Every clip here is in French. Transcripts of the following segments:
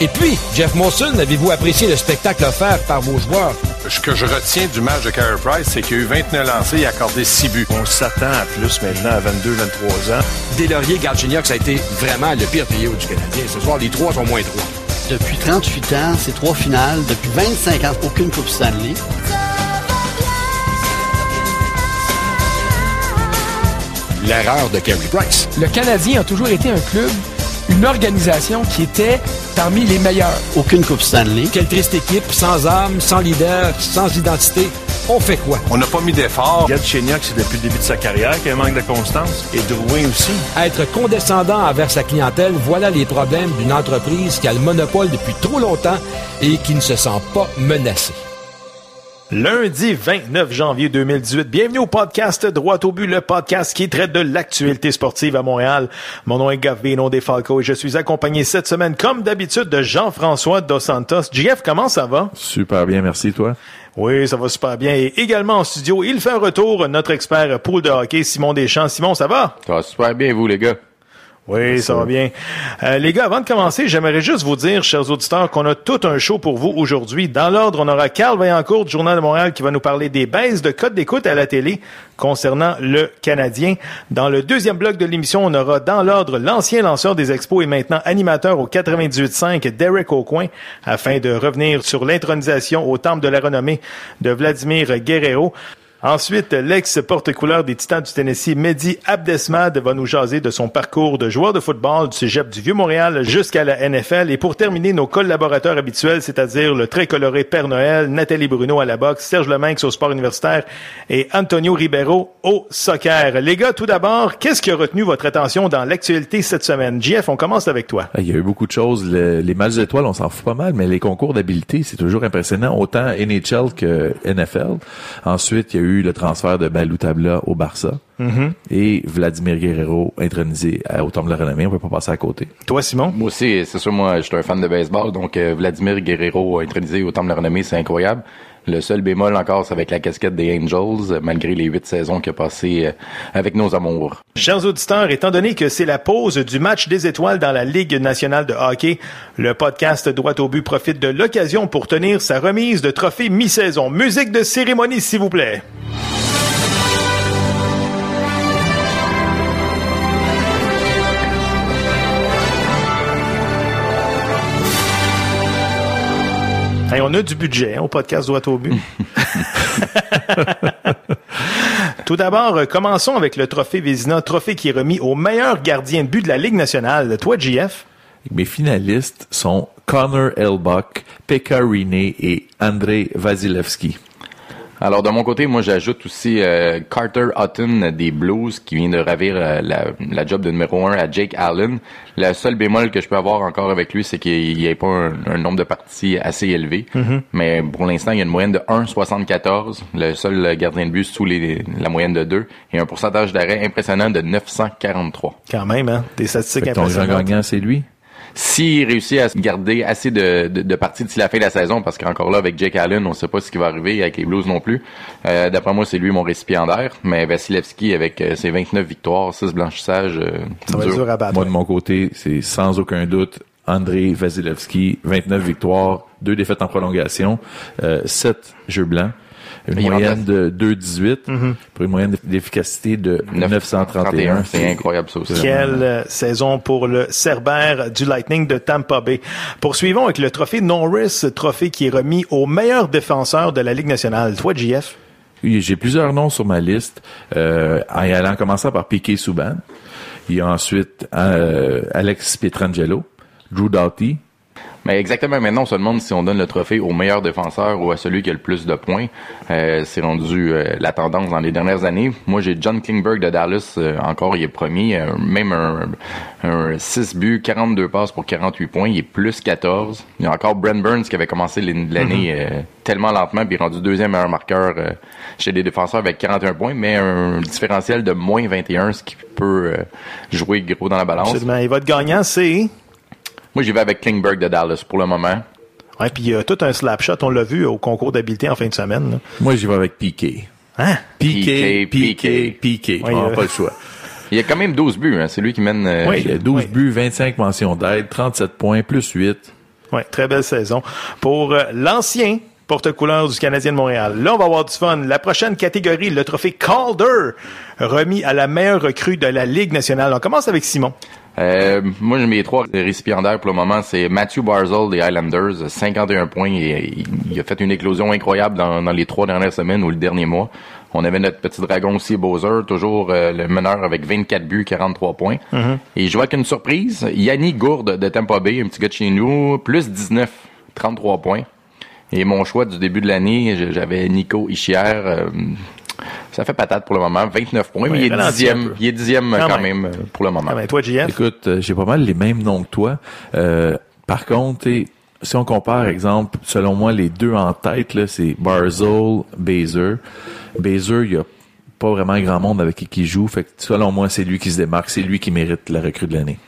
Et puis, Jeff Monson, avez-vous apprécié le spectacle offert par vos joueurs? Ce que je retiens du match de Carey Price, c'est qu'il y a eu 29 lancés et accordé 6 buts. On s'attend à plus maintenant à 22, 23 ans. Delaurier, Galchenyuk, ça a été vraiment le pire trio du Canadien. Ce soir, les trois sont moins trois. Depuis 38 ans, c'est trois finales. Depuis 25 ans, aucune Coupe Stanley. L'erreur de Carey Price. Le Canadien a toujours été un club, une organisation qui était parmi les meilleurs. Aucune Coupe Stanley. Quelle triste équipe, sans âme, sans leader, sans identité. On fait quoi? On n'a pas mis d'effort. Galchenyuk, c'est depuis le début de sa carrière qu'il y a un manque de constance. Et Drouin aussi. Être condescendant envers sa clientèle, voilà les problèmes d'une entreprise qui a le monopole depuis trop longtemps et qui ne se sent pas menacée. Lundi 29 janvier 2018. Bienvenue au podcast Droit au but, le podcast qui traite de l'actualité sportive à Montréal. Mon nom est Gavino Defalco et je suis accompagné cette semaine, comme d'habitude, de Jean-François Dos Santos. JF, comment ça va? Super bien, merci toi. Oui, ça va super bien. Et également en studio, il fait un retour, notre expert pool de hockey, Simon Deschamps. Simon, ça va? Ça va super bien, vous, les gars. Oui, ça va bien. Euh, les gars, avant de commencer, j'aimerais juste vous dire, chers auditeurs, qu'on a tout un show pour vous aujourd'hui. Dans l'ordre, on aura Carl Vaillancourt du Journal de Montréal qui va nous parler des baisses de code d'écoute à la télé concernant le Canadien. Dans le deuxième bloc de l'émission, on aura dans l'ordre l'ancien lanceur des expos et maintenant animateur au 98.5, Derek Aucoin, afin de revenir sur l'intronisation au Temple de la renommée de Vladimir Guerrero. Ensuite, l'ex-porte-couleur des Titans du Tennessee, Mehdi Abdesmad, va nous jaser de son parcours de joueur de football du cégep du Vieux-Montréal jusqu'à la NFL. Et pour terminer, nos collaborateurs habituels, c'est-à-dire le très coloré Père Noël, Nathalie Bruno à la boxe, Serge Leminx au sport universitaire et Antonio Ribeiro au soccer. Les gars, tout d'abord, qu'est-ce qui a retenu votre attention dans l'actualité cette semaine? JF, on commence avec toi. Il y a eu beaucoup de choses. Le- les matchs d'étoiles, on s'en fout pas mal, mais les concours d'habileté, c'est toujours impressionnant, autant NHL que NFL. Ensuite, il y a eu le transfert de Balou Tabla au Barça. Et Vladimir Guerrero intronisé à- au Temple de la Renommée. On peut pas passer à côté. Toi, Simon? Moi aussi, c'est sûr, moi, je suis un fan de baseball, donc euh, Vladimir Guerrero intronisé au Temple de la Renommée, c'est incroyable. Le seul bémol encore, c'est avec la casquette des Angels, malgré les huit saisons qu'il a passées euh, avec nos amours. Chers auditeurs, étant donné que c'est la pause du match des étoiles dans la Ligue nationale de hockey, le podcast Droit au but profite de l'occasion pour tenir sa remise de trophée mi-saison. Musique de cérémonie, s'il vous plaît. Hey, on a du budget hein, au podcast Droit au but. Tout d'abord, euh, commençons avec le trophée Vézina, trophée qui est remis au meilleur gardien de but de la Ligue nationale. Toi, JF? Mes finalistes sont Connor Elbuck, Pekka Rinne et Andrei Vasilevski. Alors, de mon côté, moi, j'ajoute aussi euh, Carter Hutton des Blues, qui vient de ravir euh, la, la job de numéro un à Jake Allen. Le seul bémol que je peux avoir encore avec lui, c'est qu'il n'y ait pas un, un nombre de parties assez élevé. Mais pour l'instant, il y a une moyenne de 1,74. Le seul gardien de but sous les, la moyenne de 2. Et un pourcentage d'arrêt impressionnant de 943. Quand même, hein? Des statistiques que ton grand impressionnantes. gagnant, c'est lui? S'il réussit à se garder assez de, de, de parties d'ici la fin de la saison, parce qu'encore là, avec Jake Allen, on ne sait pas ce qui va arriver avec les Blues non plus. Euh, D'après moi, c'est lui mon récipiendaire. Mais Vasilevski, avec euh, ses 29 victoires, 6 blanchissages, euh, Ça va être dur à battre. Moi, de mon côté, c'est sans aucun doute Andrei Vasilevski, 29 victoires, deux défaites en prolongation, euh, 7 jeux blancs, une moyenne de 2,18 pour une moyenne d'efficacité de 931. C'est incroyable ça aussi. Quelle euh, saison pour le Cerbère du Lightning de Tampa Bay. Poursuivons avec le trophée Norris, trophée qui est remis au meilleur défenseur de la Ligue nationale. Toi, JF? Oui, J'ai plusieurs noms sur ma liste, euh, en y allant commencer par Piqué Souban. Il y a ensuite euh, Alex Pietrangelo, Drew Doughty, Mais exactement, maintenant, on se demande si on donne le trophée au meilleur défenseur ou à celui qui a le plus de points. Euh, c'est rendu euh, la tendance dans les dernières années. Moi, j'ai John Klingberg de Dallas, euh, encore, il est premier, euh, même un, un 6 buts, 42 passes pour 48 points, il est plus 14. Il y a encore Brent Burns qui avait commencé l'année euh, tellement lentement, puis rendu deuxième meilleur marqueur euh, chez les défenseurs avec 41 points, mais un différentiel de moins 21, ce qui peut euh, jouer gros dans la balance. Absolument. Et votre gagnant, c'est... Moi, j'y vais avec Klingberg de Dallas pour le moment. Ouais, puis il y a tout un slap shot, on l'a vu au concours d'habileté en fin de semaine. là. Moi, j'y vais avec Piqué. Hein? Piqué, Piqué, Piqué, Piqué. Oui, On n'a euh, pas le choix. Il y a quand même 12 buts, hein. c'est lui qui mène. euh, Oui. Il y a 12 Oui. buts, 25 mentions d'aide, 37 points, plus 8. Ouais, très belle saison. Pour euh, l'ancien porte-couleur du Canadien de Montréal. Là, on va avoir du fun. La prochaine catégorie, le trophée Calder, remis à la meilleure recrue de la Ligue nationale. On commence avec Simon. Euh, moi, j'ai mes trois récipiendaires pour le moment. C'est Matthew Barzell des Highlanders, 51 points. Et, il, il a fait une éclosion incroyable dans, dans les trois dernières semaines ou le dernier mois. On avait notre petit dragon aussi, Bowser, toujours euh, le meneur avec 24 buts, 43 points. Et je vois qu'une surprise, Yanni Gourde de Tampa Bay, un petit gars de chez nous, plus 19, 33 points. Et mon choix du début de l'année, j'avais Nico Ischier. euh, ça fait patate pour le moment, 29 points, mais il est dixième, il est dixième Quand quand, même. même. pour le moment. Toi, JF. Écoute, euh, j'ai pas mal les mêmes noms que toi. Euh, par contre, si on compare, exemple, selon moi, les deux en tête, là, c'est Barzell, Bazer. Bazer, il y a pas vraiment grand monde avec qui il joue. Fait que, selon moi, c'est lui qui se démarque. C'est lui qui mérite la recrue de l'année.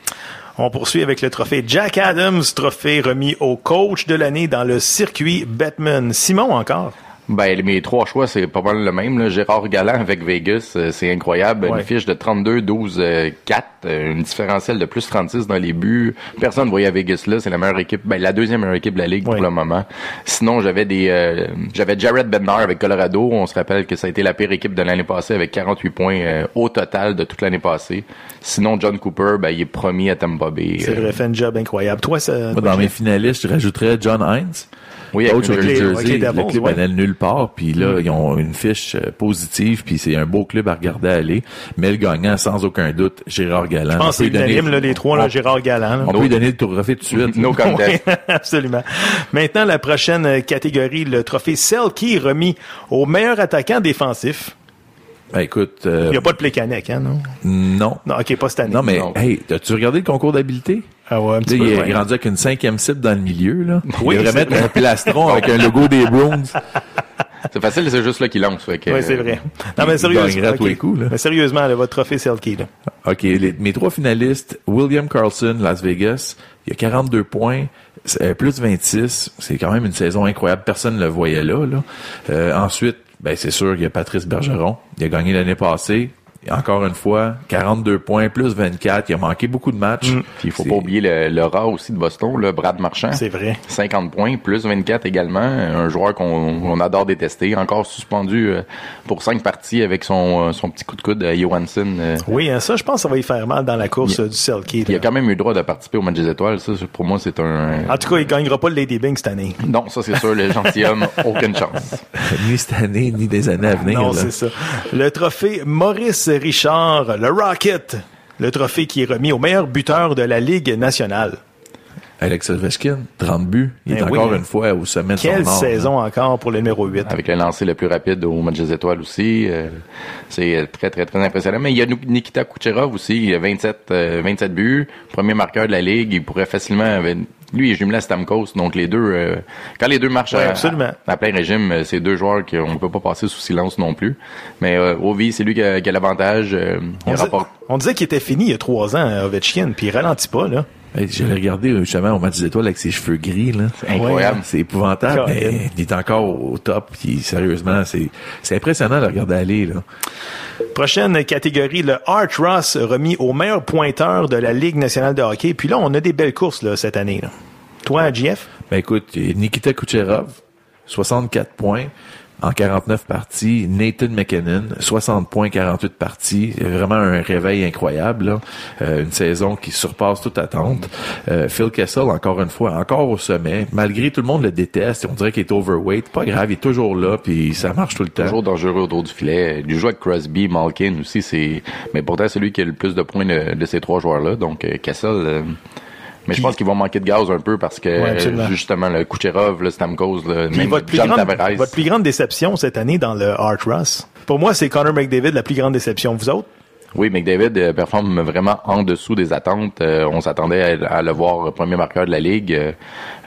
On poursuit avec le trophée Jack Adams, trophée remis au coach de l'année dans le circuit Batman. Simon encore? Ben, mes trois choix, c'est pas mal le même. Là. Gérard Galland avec Vegas, euh, c'est incroyable. Ouais. Une fiche de 32, 12, euh, 4, euh, une différentielle de plus 36 dans les buts. Personne ne voyait Vegas là. C'est la meilleure équipe, ben, la deuxième meilleure équipe de la Ligue Ouais. pour le moment. Sinon, j'avais des, euh, j'avais Jared Bednar avec Colorado. On se rappelle que ça a été la pire équipe de l'année passée avec 48 points euh, au total de toute l'année passée. Sinon, John Cooper, ben, il est premier à Tampa Bay. C'est Euh, vrai, fait un job incroyable. Toi, ça. Moi, dans mes finalistes, je rajouterais John Hines. Oui, avec avec les- Jersey. avec les Jersey, Devils, le club ouais. allait nulle part, puis là, ils ont une fiche euh, positive, puis c'est un beau club à regarder aller. Mais le gagnant, sans aucun doute, Gérard Galland. Je pense que c'est unanime, là, les trois, là, Gérard Galland. là. On peut lui donner le trophée tout de suite. No contest. Oui, absolument. Maintenant, la prochaine euh, catégorie, le trophée Selkie remis au meilleur attaquant défensif. Ben, écoute, euh, Il n'y a pas de Plekanec, hein, non? non. Non, ok, pas cette année. Non, mais, Non. hey, as-tu regardé le concours d'habileté? Ah ouais, un Là, petit il, est, ouais. rendu avec une cinquième cible dans le milieu, là. Oui, il devrait c'est mettre vrai. un plastron avec un logo des Bruins. C'est facile, c'est juste là qu'il lance. Oui, c'est vrai. Non, mais sérieusement. gagnerait à tous ok. les coups, là. Mais sérieusement, là, votre trophée Selkie, là. OK, les- mes trois finalistes, William Carlson, Las Vegas, il a 42 points, c'est, euh, plus 26, c'est quand même une saison incroyable, personne ne le voyait là. là. Euh, ensuite, ben c'est sûr qu'il y a Patrice Bergeron, il a gagné l'année passée, encore une fois, 42 points, plus 24, il a manqué beaucoup de matchs. Puis il faut pas oublier le, le rat aussi de Boston, le Brad Marchand. C'est vrai. 50 points, plus 24 également. Un joueur qu'on on adore détester. Encore suspendu euh, pour cinq parties avec son, euh, son petit coup de coude à Johansson. euh. Oui, hein, ça, je pense que ça va y faire mal dans la course Il- du Selkie. Il a quand même eu le droit de participer au match des étoiles. Ça, pour moi, c'est un... En tout cas, il gagnera pas le Lady Bing cette année. Non, ça c'est sûr, le gentilhomme, aucune chance. Ni cette année, ni des années à venir. Non, c'est ça. Le trophée Maurice Richard, le Rocket. Le trophée qui est remis au meilleur buteur de la Ligue nationale. Alex Ovechkin, 30 buts. Il est Ben oui, encore hein. une fois au sommet de Quelle son art. saison encore pour le numéro 8. Avec le lancer le plus rapide au match des étoiles aussi. euh, c'est euh, très, très, très impressionnant. Mais il y a Nikita Kucherov aussi. Il a 27, euh, 27 buts. Premier marqueur de la Ligue. Il pourrait facilement... avec- Lui, il est jumelé à Stamkos. Donc, les deux... euh, quand les deux marchent Ouais, à, absolument. à plein régime, euh, c'est deux joueurs qu'on ne peut pas passer sous silence non plus. Mais euh, Ovi, c'est lui qui a, qui a l'avantage. euh, il On, rapporte... on disait qu'il était fini il y a trois ans, euh, Ovechkin, puis il ralentit pas, là. Hey, J'allais regarder euh, justement au match des étoiles avec ses cheveux gris. là. C'est incroyable. C'est épouvantable, mais il est encore au top. Puis, sérieusement, c'est impressionnant de regarder aller. Là. Prochaine catégorie, le Art Ross remis au meilleur pointeur de la Ligue nationale de hockey. Puis là, on a des belles courses là, cette année. Là. Toi, JF? Ben écoute, Nikita Kucherov, 64 points en 49 parties. Nathan McKinnon, 60 points, 48 parties. Vraiment un réveil incroyable. là. Euh, une saison qui surpasse toute attente. Euh, Phil Kessel, encore une fois, encore au sommet. Malgré tout le monde le déteste, on dirait qu'il est overweight. Pas grave, il est toujours là, puis ça marche tout le temps. Toujours dangereux autour du filet. Il joue avec Crosby, Malkin aussi. c'est Mais pourtant, c'est lui qui a le plus de points de, de ces trois joueurs-là. Donc, euh, Kessel, euh, Mais je pense qu'ils vont manquer de gaz un peu parce que Ouais, justement le Kucherov, le Stamkos, le, même votre plus, John grande, Tavares. votre plus grande déception cette année dans le Art Ross? Pour moi, c'est Connor McDavid la plus grande déception. Vous autres? Oui, McDavid euh, performe vraiment en dessous des attentes. Euh, on s'attendait à, à le voir premier marqueur de la ligue, euh,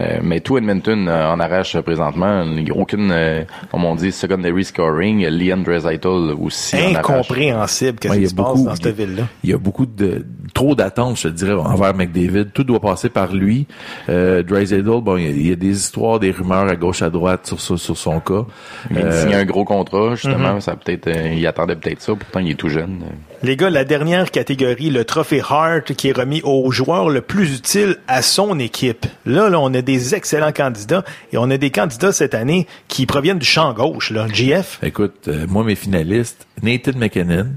euh, mais tout Edmonton euh, en arrache présentement. Il n'y a aucune, euh, comme on dit, secondary scoring. Leon Draisaitl aussi en arrache. Incompréhensible qu'est-ce Ouais, qui a se passe beaucoup- dans cette ville-là. Il y a beaucoup de trop d'attentes, je te dirais, envers McDavid. Tout doit passer par lui. Euh, Draisaitl, bon, il y, a, il y a des histoires, des rumeurs à gauche à droite sur, sur, sur son cas. Il Euh, signer un gros contrat, justement. Mm-hmm. Ça a peut-être, euh, il attendait peut-être ça. Pourtant, il est tout jeune. Les gars, la dernière catégorie, le trophée Hart, qui est remis au joueur le plus utile à son équipe. Là, là, on a des excellents candidats et on a des candidats cette année qui proviennent du champ gauche. Là. GF, Écoute, euh, moi, mes finalistes, Nathan McKinnon,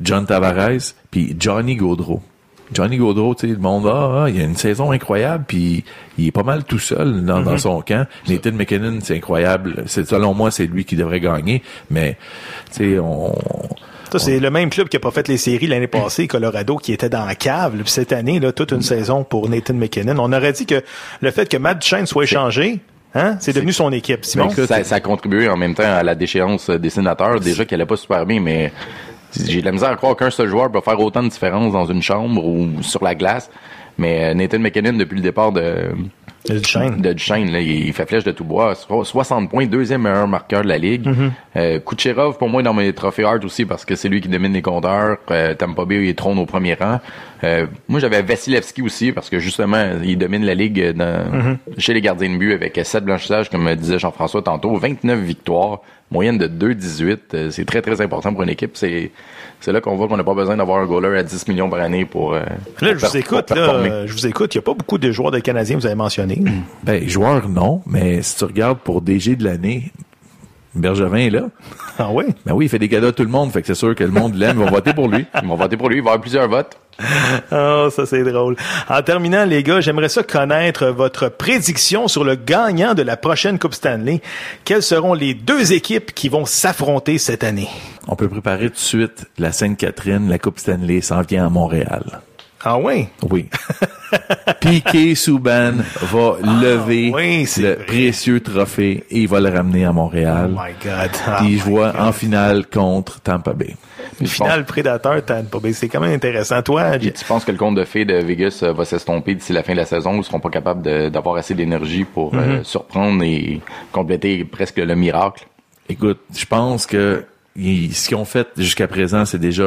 John Tavares, puis Johnny Gaudreau. Johnny Gaudreau, tu sais, le monde, ah, ah, il a une saison incroyable, puis il est pas mal tout seul dans, dans son camp. Nathan McKinnon, c'est incroyable. C'est, selon moi, c'est lui qui devrait gagner, mais, tu sais, on... ça, c'est le même club qui a pas fait les séries l'année passée, Colorado, qui était dans la cave. Puis cette année, là, toute une saison pour Nathan McKinnon. On aurait dit que le fait que Matt Duchesne soit échangé, hein, c'est devenu son équipe. Simon? ça, ça a contribué en même temps à la déchéance des sénateurs. Déjà qu'elle allait pas super bien, mais j'ai de la misère à croire qu'un seul joueur peut faire autant de différence dans une chambre ou sur la glace. Mais euh, Nathan McKinnon, depuis le départ de, Duchesne. de Duchesne, là, il fait flèche de tout bois. So- 60 points, deuxième meilleur marqueur de la ligue. Euh, Kucherov, pour moi, dans mes trophées Hart aussi parce que c'est lui qui domine les compteurs. Euh, Tampa Bay, il trône au premier rang. Euh, moi, j'avais Vasilevski aussi parce que justement, il domine la ligue dans- chez les gardiens de but avec 7 blanchissages, comme disait Jean-François tantôt, 29 victoires, moyenne de 2,18. Euh, c'est très, très important pour une équipe. C'est c'est là qu'on voit qu'on n'a pas besoin d'avoir un goaler à 10 millions par année pour, euh, Là, je vous écoute, pour là, performer. euh, je vous écoute. Il n'y a pas beaucoup de joueurs de Canadiens que vous avez mentionnés. Ben, joueur, non, mais si tu regardes pour DG de l'année, Bergevin est là. Ah oui? Ben oui, il fait des cadeaux à tout le monde, fait que c'est sûr que le monde l'aime, ils vont voter pour lui. Ils vont voter pour lui, il va y avoir plusieurs votes. Oh, ça c'est drôle. En terminant, les gars, j'aimerais ça connaître votre prédiction sur le gagnant de la prochaine Coupe Stanley. Quelles seront les deux équipes qui vont s'affronter cette année? On peut préparer tout de suite la Sainte-Catherine, la Coupe Stanley s'en vient à Montréal. Ah oui? Oui. Piqué Souban va lever Ah oui, c'est le vrai. précieux trophée et il va le ramener à Montréal. Oh my God. Je vois God. en finale contre Tampa Bay. Une finale prédateur, Tampa Bay. C'est quand même intéressant. Toi, Et tu penses que le compte de fées de Vegas euh, va s'estomper d'ici la fin de la saison ou ne seront pas capables d'avoir assez d'énergie pour euh, Mm-hmm. surprendre et compléter presque le miracle? Écoute, je pense que ils- ce qu'ils ont fait jusqu'à présent, c'est déjà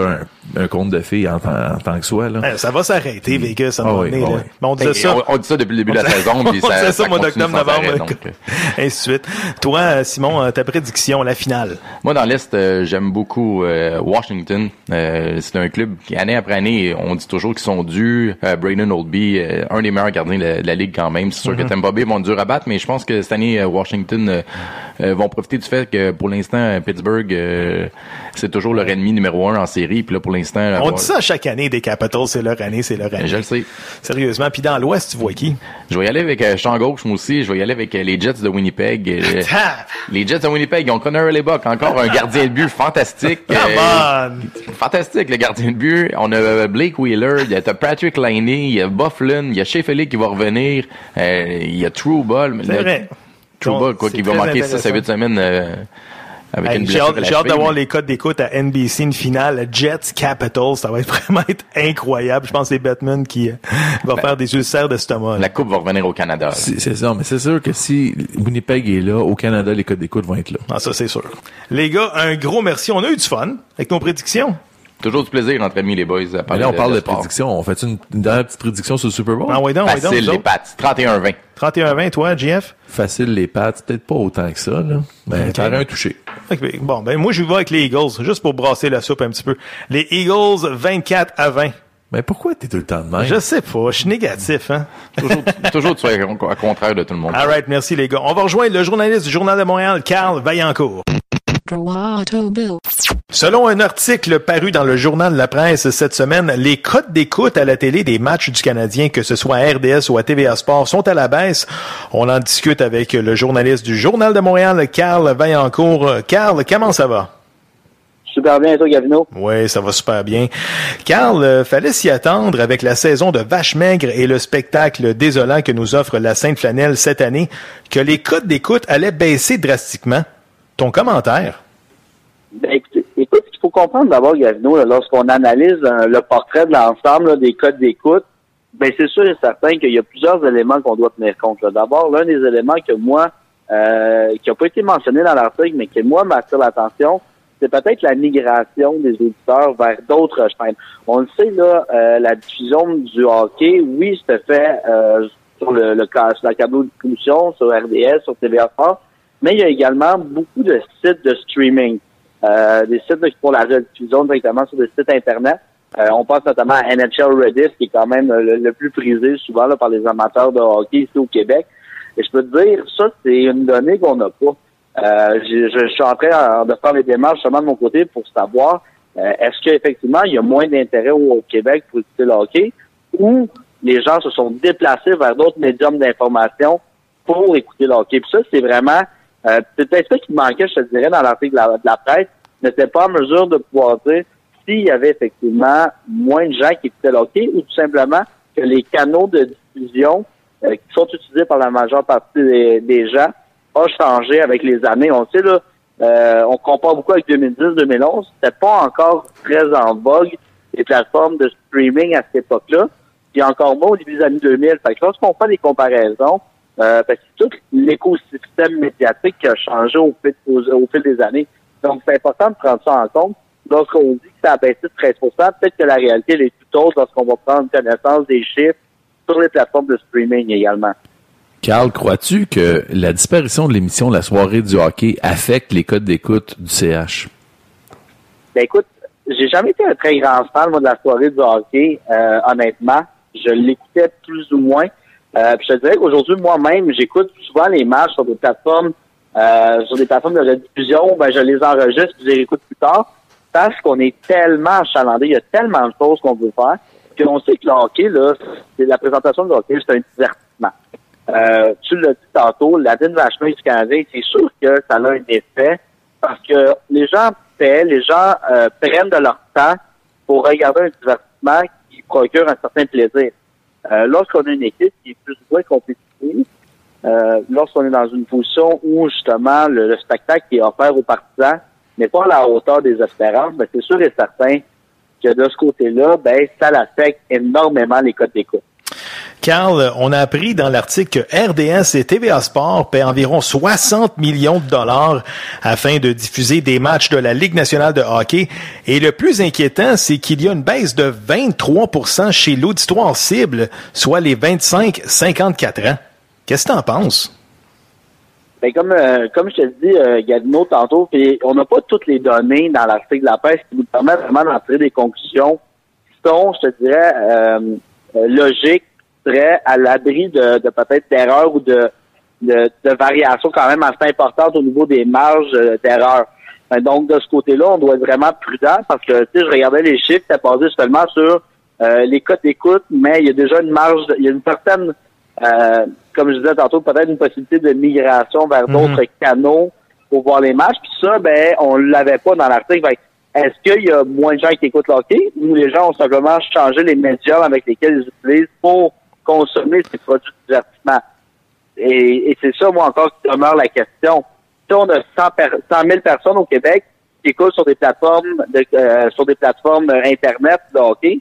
un, un conte de filles en, tant- en tant que soi. Là. Eh, ça va s'arrêter, Vegas, à un Ah moment oui, donné, ah là. oui. Mais on disait ça. On, on dit ça depuis le début de la On saison, puis on ça, disait ça ça, mois d'octobre, novembre. donc, euh. Ainsi de suite. Toi, Simon, euh, ta prédiction, la finale? Moi, dans l'Est, euh, j'aime beaucoup euh, Washington. Euh, c'est un club qui, année après année, on dit toujours qu'ils sont dus. Euh, Braden Oldby, euh, un des meilleurs gardiens de la, de la Ligue quand même. C'est sûr que Tampa Bay vont dur à battre, mais je pense que cette année, euh, Washington euh, euh, vont profiter du fait que, pour l'instant, euh, Pittsburgh, euh, c'est toujours leur ennemi numéro un en série. Puis là, pour l'instant... On avoir- dit ça chaque année des Capitals, c'est leur année, c'est leur année. Je le sais. Sérieusement. Puis dans l'Ouest, tu vois qui? Je vais y aller avec euh, champ gauche, moi aussi. Je vais y aller avec euh, les Jets de Winnipeg. Euh, les Jets de Winnipeg, ils ont Connor Hellebuck, encore un gardien de but fantastique. come Euh, on! fantastique, le gardien de but. On a Blake Wheeler, il y a Patrick Liney, il y a Bufflin, il y a Phillips qui va revenir, il y a True Ball. C'est vrai. True Donc, Ball, quoi, qui va manquer 6 à intéressant. 8 semaines euh, avec Hey, une J'ai hâte, d'avoir mais- les codes d'écoute à NBC, une finale Jets Capitals. Ça va être vraiment être incroyable. Je pense que c'est Batman qui euh, va faire des ulcères d'estomac. La coupe va revenir au Canada. C'est c'est ça, mais c'est sûr que si Winnipeg est là, au Canada, les codes d'écoute vont être là. Ah, ça, c'est sûr. Les gars, un gros merci. On a eu du fun avec nos prédictions. Toujours du plaisir entre amis les boys. À parler là, on parle de, prédiction. On fait une, une dernière petite prédiction sur le Super Bowl? Ah, ouais, donc, ouais, donc, Facile, les pattes. 31-20. 31-20, toi, JF? Facile, les pattes, peut-être pas autant que ça, là. Mais Ok. t'aurais un touché. Ok, Bon, ben, moi, je vais avec les Eagles, juste pour brasser la soupe un petit peu. Les Eagles, 24 à 20. Mais pourquoi t'es tout le temps de même? Je sais pas, je suis négatif, hein. Toujours, toujours tu es à contraire de tout le monde. All right, merci les gars. On va rejoindre le journaliste du Journal de Montréal, Carl Vaillancourt. Selon un article paru dans le journal La Presse cette semaine, les codes d'écoute à la télé des matchs du Canadien, que ce soit à RDS ou à TVA Sport, sont à la baisse. On en discute avec le journaliste du Journal de Montréal, Carl Vaillancourt. Carl, comment ça va? Super bien, toi, Gavino? Oui, ça va super bien. Carl, euh, fallait s'y attendre avec la saison de Vache Maigre et le spectacle désolant que nous offre la Sainte Flanelle cette année, que les codes d'écoute allaient baisser drastiquement. Ton commentaire? Ben, écoute, écoute, il faut comprendre d'abord, Gavino, lorsqu'on analyse euh, le portrait de l'ensemble des codes d'écoute, ben c'est sûr et certain qu'il y a plusieurs éléments qu'on doit tenir compte. D'abord, l'un des éléments que moi, euh, qui n'a pas été mentionné dans l'article, mais qui moi m'attire l'attention, c'est peut-être la migration des auditeurs vers d'autres chaînes. On le sait, là, euh, la diffusion du hockey, oui, se fait euh, sur le, le sur la câble de distribution, sur RDS, sur TVA mais il y a également beaucoup de sites de streaming, euh, des sites pour la rediffusion directement sur des sites Internet. Euh, on pense notamment à NHL Reddit, qui est quand même le, plus prisé souvent là, par les amateurs de hockey ici au Québec. Et je peux te dire, ça, c'est une donnée qu'on n'a pas. Euh, je, je, suis en train de faire les démarches seulement de mon côté pour savoir euh, est-ce qu'effectivement il y a moins d'intérêt au, Québec pour écouter le hockey ou les gens se sont déplacés vers d'autres médiums d'information pour écouter le hockey. Puis ça, c'est vraiment euh, peut-être ça qui manquait, je te dirais, dans l'article de la, de la presse, n'était pas en mesure de pouvoir dire s'il y avait effectivement moins de gens qui écoutaient le hockey ou tout simplement que les canaux de diffusion euh, qui sont utilisés par la majeure partie des, gens ont changé avec les années. On sait, là, euh, on compare beaucoup avec 2010-2011. C'était pas encore très en vogue les plateformes de streaming à cette époque-là. Puis encore moins au début des années 2000. Fait que lorsqu'on fait des comparaisons, euh, ben, c'est tout l'écosystème médiatique qui a changé au fil, au fil des années. Donc, c'est important de prendre ça en compte lorsqu'on dit que ça a baissé de 13% peut-être que la réalité est tout autre lorsqu'on va prendre connaissance des chiffres sur les plateformes de streaming également. Carl, crois-tu que la disparition de l'émission La soirée du hockey affecte les codes d'écoute du CH? Ben écoute, j'ai jamais été un très grand fan moi, de la soirée du hockey, euh, honnêtement. Je l'écoutais plus ou moins. Euh, puis je te dirais qu'aujourd'hui, moi-même, j'écoute souvent les matchs sur des plateformes, euh, sur des plateformes de rediffusion. Ben, je les enregistre, puis je les écoute plus tard parce qu'on est tellement achalandé, il y a tellement de choses qu'on veut faire, qu'on sait que le hockey, là, c'est la présentation de hockey, c'est un divertissement. Euh, tu l'as dit tantôt, la dîne vachement du Canadien, c'est sûr que ça a un effet parce que les gens paient, les gens euh, prennent de leur temps pour regarder un divertissement qui procure un certain plaisir. Euh, lorsqu'on a une équipe qui est plus ou moins compétitive, euh, lorsqu'on est dans une position où justement le, le spectacle qui est offert aux partisans n'est pas à la hauteur des espérances, mais c'est sûr et certain que de ce côté-là, ben, ça l'affecte énormément les codes d'écoute. Carl, on a appris dans l'article que RDS et TVA Sport paient environ 60 millions de dollars afin de diffuser des matchs de la Ligue nationale de hockey. Et le plus inquiétant, c'est qu'il y a une baisse de 23% chez l'auditoire cible, soit les 25-54 ans. Qu'est-ce que tu en penses? Comme, euh, comme je te dis, euh, tantôt, on n'a pas toutes les données dans l'article de la presse qui nous permettent vraiment d'en tirer des conclusions qui sont, je te dirais, euh, euh logiques, à l'abri de, de peut-être d'erreurs ou de, de, variations quand même assez importantes au niveau des marges d'erreur. Ben, donc, de ce côté-là, on doit être vraiment prudent parce que, tu sais, je regardais les chiffres, c'est basé seulement sur les cotes d'écoute, mais il y a déjà une marge, il y a une certaine euh, comme je disais tantôt, peut-être une possibilité de migration vers mhm. d'autres canaux pour voir les matchs. Puis ça, ben, on l'avait pas dans l'article. Est-ce qu'il y a moins de gens qui écoutent l'hockey ou les gens ont simplement changé les médias avec lesquels ils utilisent pour consommer ces produits de divertissement? Et, c'est ça, moi, encore, qui demeure la question. Si on a 100, 000 personnes au Québec qui écoutent sur des plateformes de, euh, sur des plateformes Internet de hockey,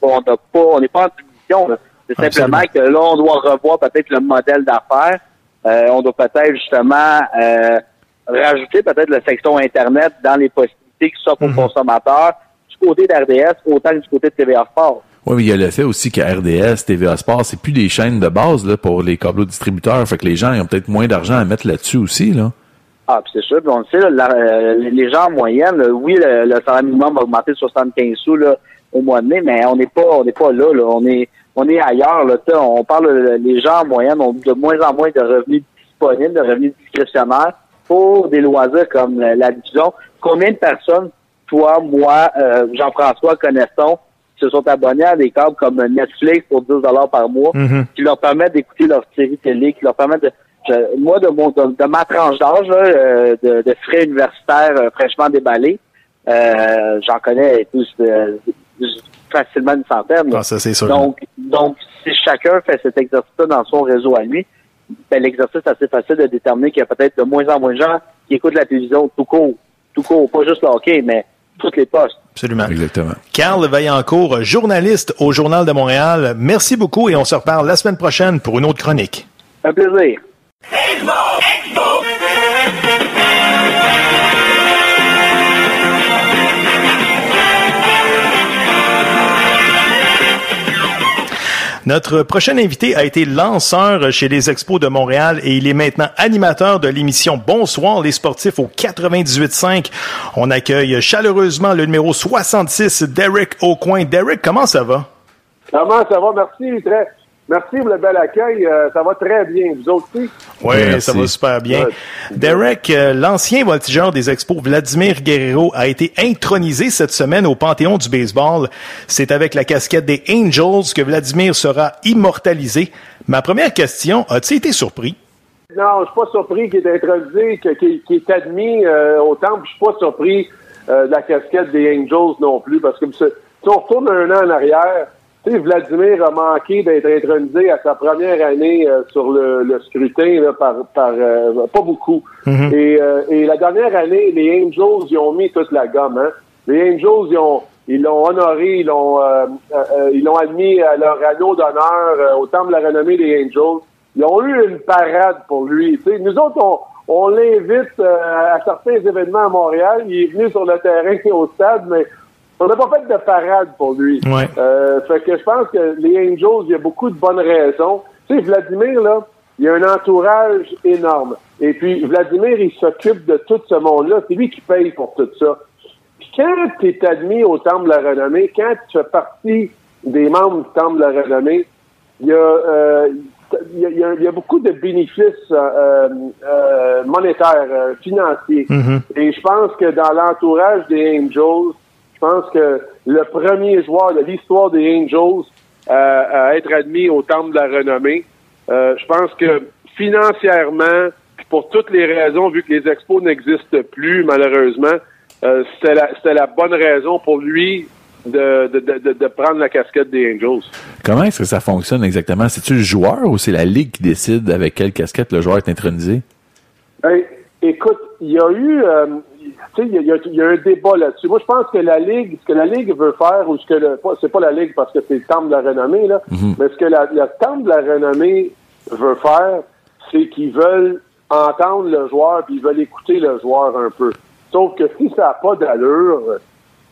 on n'a pas, on n'est pas en position, c'est simplement que là, on doit revoir peut-être le modèle d'affaires. Euh, on doit peut-être justement euh, rajouter peut-être la section Internet dans les possibilités qui s'offrent aux mhm. consommateurs, du côté d'RDS autant que du côté de TVA Sport. Oui, mais il y a le fait aussi que RDS, TVA Sport, c'est plus des chaînes de base là, pour les câbles distributeurs. Fait que les gens ils ont peut-être moins d'argent à mettre là-dessus aussi. Là. Ah, c'est sûr. on le sait, euh, les gens en moyenne, oui, le, salaire minimum va augmenter de 75 sous là, au mois de mai, mais on n'est pas on n'est pas là, là. On est on est ailleurs. Là, on parle, les gens en moyenne ont de moins en moins de revenus disponibles, de revenus discrétionnaires pour des loisirs comme la. Combien de personnes, toi, moi, euh, Jean-François, connaissons, se sont abonnés à des câbles comme Netflix pour 10 dollars par mois, mm-hmm. qui leur permettent d'écouter leur série télé, qui leur permettent de... moi, de, mon, de, ma tranche d'âge, euh, de, de, frais universitaires euh, fraîchement déballés, Euh, J'en connais tous, facilement une centaine. Ah, ça, c'est sûr. Donc, donc, si chacun fait cet exercice dans son réseau à lui, ben, l'exercice est assez facile de déterminer qu'il y a peut-être de moins en moins de gens qui écoutent la télévision tout court. Tout court, pas juste le hockey, mais toutes les postes. Absolument. Exactement. Carl Vaillancourt, journaliste au Journal de Montréal. Merci beaucoup et on se reparle la semaine prochaine pour une autre chronique. Un plaisir. Notre prochain invité a été lanceur chez les Expos de Montréal et il est maintenant animateur de l'émission Bonsoir les sportifs au 98.5. On accueille chaleureusement le numéro 66, Derek Aucoin. Derek, comment ça va? Comment ça va? Merci. Merci pour le bel accueil. Euh, ça va très bien. Vous aussi? Oui, Merci. ça va super bien. Ouais. Derek, euh, l'ancien voltigeur des expos Vladimir Guerrero a été intronisé cette semaine au Panthéon du baseball. C'est avec la casquette des Angels que Vladimir sera immortalisé. Ma première question, as-tu été surpris? Non, je suis pas surpris qu'il est introduit, que- qu'il qu'il est admis euh, au temple. Je suis pas surpris euh, de la casquette des Angels non plus, parce que si si on retourne un an en arrière, tu sais, Vladimir a manqué d'être intronisé à sa première année euh, sur le, le scrutin là, par, par euh, pas beaucoup. et, euh, et la dernière année, les Angels, ils ont mis toute la gomme. Hein? Les Angels, ils ont ils l'ont honoré, ils l'ont euh, euh, euh, ils l'ont admis à leur anneau d'honneur euh, au temple de la renommée des Angels. Ils ont eu une parade pour lui. Tu sais, nous autres, on, on l'invite euh, à certains événements à Montréal. Il est venu sur le terrain au stade, mais on n'a pas fait de parade pour lui. Ouais. Euh, fait que je pense que les Angels, il y a beaucoup de bonnes raisons. Tu sais, Vladimir, là, il a un entourage énorme. Et puis, Vladimir, il s'occupe de tout ce monde-là. C'est lui qui paye pour tout ça. Puis quand tu es admis au Temple de la Renommée, quand tu fais partie des membres du Temple de la Renommée, il y a, euh, il y a, il y a- il y a beaucoup de bénéfices euh, euh, monétaires, euh, financiers. Et je pense que dans l'entourage des Angels, pense que le premier joueur de l'histoire des Angels euh, à être admis au Temple de la Renommée, euh, je pense que financièrement, puis pour toutes les raisons, vu que les expos n'existent plus, malheureusement, euh, c'était la, bonne raison pour lui de, de, de, de- de prendre la casquette des Angels. Comment est-ce que ça fonctionne exactement? C'est-tu le joueur ou c'est la ligue qui décide avec quelle casquette le joueur est intronisé? Hey, écoute, il y a eu, euh, tu sais, il y a, y a- un débat là-dessus. Moi, je pense que la ligue, ce que la ligue veut faire, ou ce que le, c'est pas la ligue parce que c'est le temple de la renommée là, mais ce que la, le temple de la renommée veut faire, c'est qu'ils veulent entendre le joueur puis ils veulent écouter le joueur un peu. Sauf que si ça n'a pas d'allure,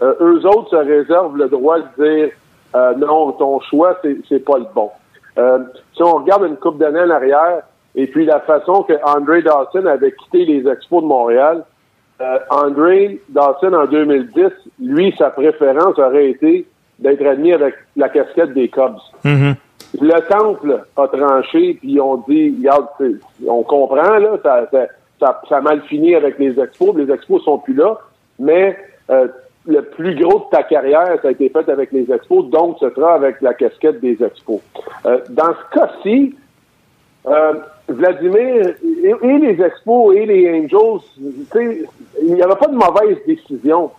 euh, eux autres se réservent le droit de dire euh, non, ton choix, c'est, c'est pas le bon. Euh, si on regarde une coupe d'années en arrière, et puis la façon que Andre Dawson avait quitté les Expos de Montréal, euh, Andre Dawson en 2010, lui, sa préférence aurait été d'être admis avec la casquette des Cubs. Le temple a tranché, puis ont dit, regarde, on comprend, là, ça, ça, ça, ça a mal fini avec les expos, les expos sont plus là, mais euh, le plus gros de ta carrière, ça a été fait avec les expos, donc ce sera avec la casquette des expos. Euh, dans ce cas-ci, euh, Vladimir et, les expos et les Angels, il n'y avait pas de mauvaise décision.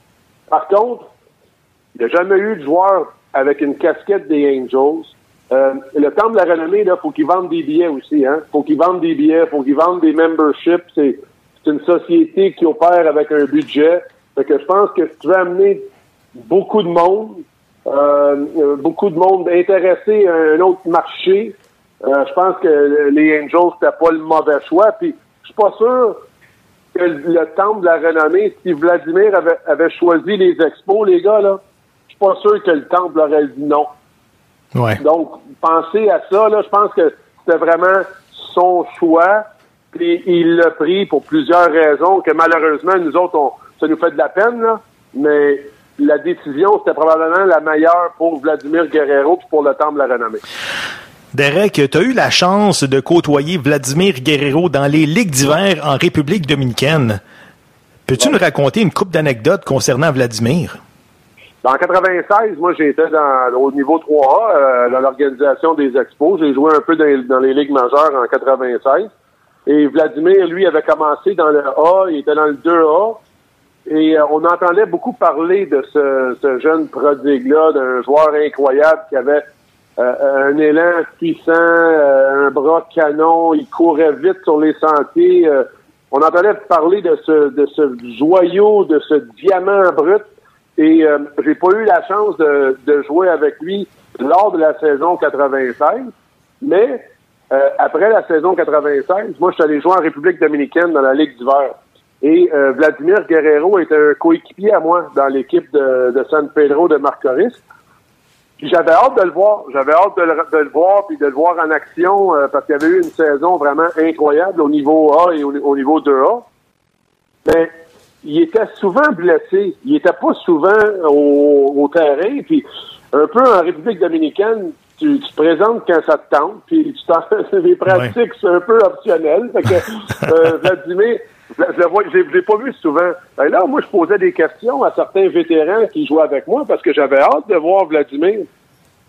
Par contre, il n'y a jamais eu de joueur avec une casquette des Angels. Euh, le temps de la renommée, il faut qu'ils vendent des billets aussi. Hein? faut qu'ils vendent des billets, faut qu'ils vendent des memberships. C'est, une société qui opère avec un budget. Fait que je pense que si tu veux amener beaucoup de monde, euh, beaucoup de monde intéressé à un autre marché, euh, je pense que les Angels, c'était pas le mauvais choix. Puis je suis pas sûr que le temple de la renommée, si Vladimir avait, avait choisi les expos, les gars, là, je suis pas sûr que le temple aurait dit non. Ouais. Donc, pensez à ça, là, je pense que c'était vraiment son choix. Puis il l'a pris pour plusieurs raisons que malheureusement, nous autres, on, ça nous fait de la peine, là. Mais la décision, c'était probablement la meilleure pour Vladimir Guerrero puis pour le temple de la renommée. Derek, tu as eu la chance de côtoyer Vladimir Guerrero dans les ligues d'hiver en République dominicaine. Peux-tu nous raconter une coupe d'anecdotes concernant Vladimir? En 96, moi, j'étais dans, au niveau 3A, euh, dans l'organisation des expos. J'ai joué un peu dans les, dans les ligues majeures en 96. Et Vladimir, lui, avait commencé dans le A, il était dans le 2A. Et euh, on entendait beaucoup parler de ce, ce jeune prodigue-là, d'un joueur incroyable qui avait un élan puissant, euh, un bras canon, il courait vite sur les sentiers. euh, on entendait parler de ce, joyau, de ce diamant brut. Et euh, j'ai pas eu la chance de, jouer avec lui lors de la saison 96, mais euh, après la saison 96, moi je suis allé jouer en République dominicaine dans la Ligue d'hiver. Et euh, Vladimir Guerrero était un coéquipier à moi dans l'équipe de, de San Pedro de Marcoris. Puis j'avais hâte de le voir. J'avais hâte de le, de le voir puis de le voir en action euh, parce qu'il y avait eu une saison vraiment incroyable au niveau A et au, au niveau 2A. Mais il était souvent blessé. Il était pas souvent au, au terrain. Puis un peu en République dominicaine, tu, tu te présentes quand ça te tente. Puis tu t'en les pratiques, c'est un peu optionnel. Fait que euh, Vladimir, je le vois, je l'ai- pas vu souvent. Ben là, moi, je posais des questions à certains vétérans qui jouaient avec moi parce que j'avais hâte de voir Vladimir.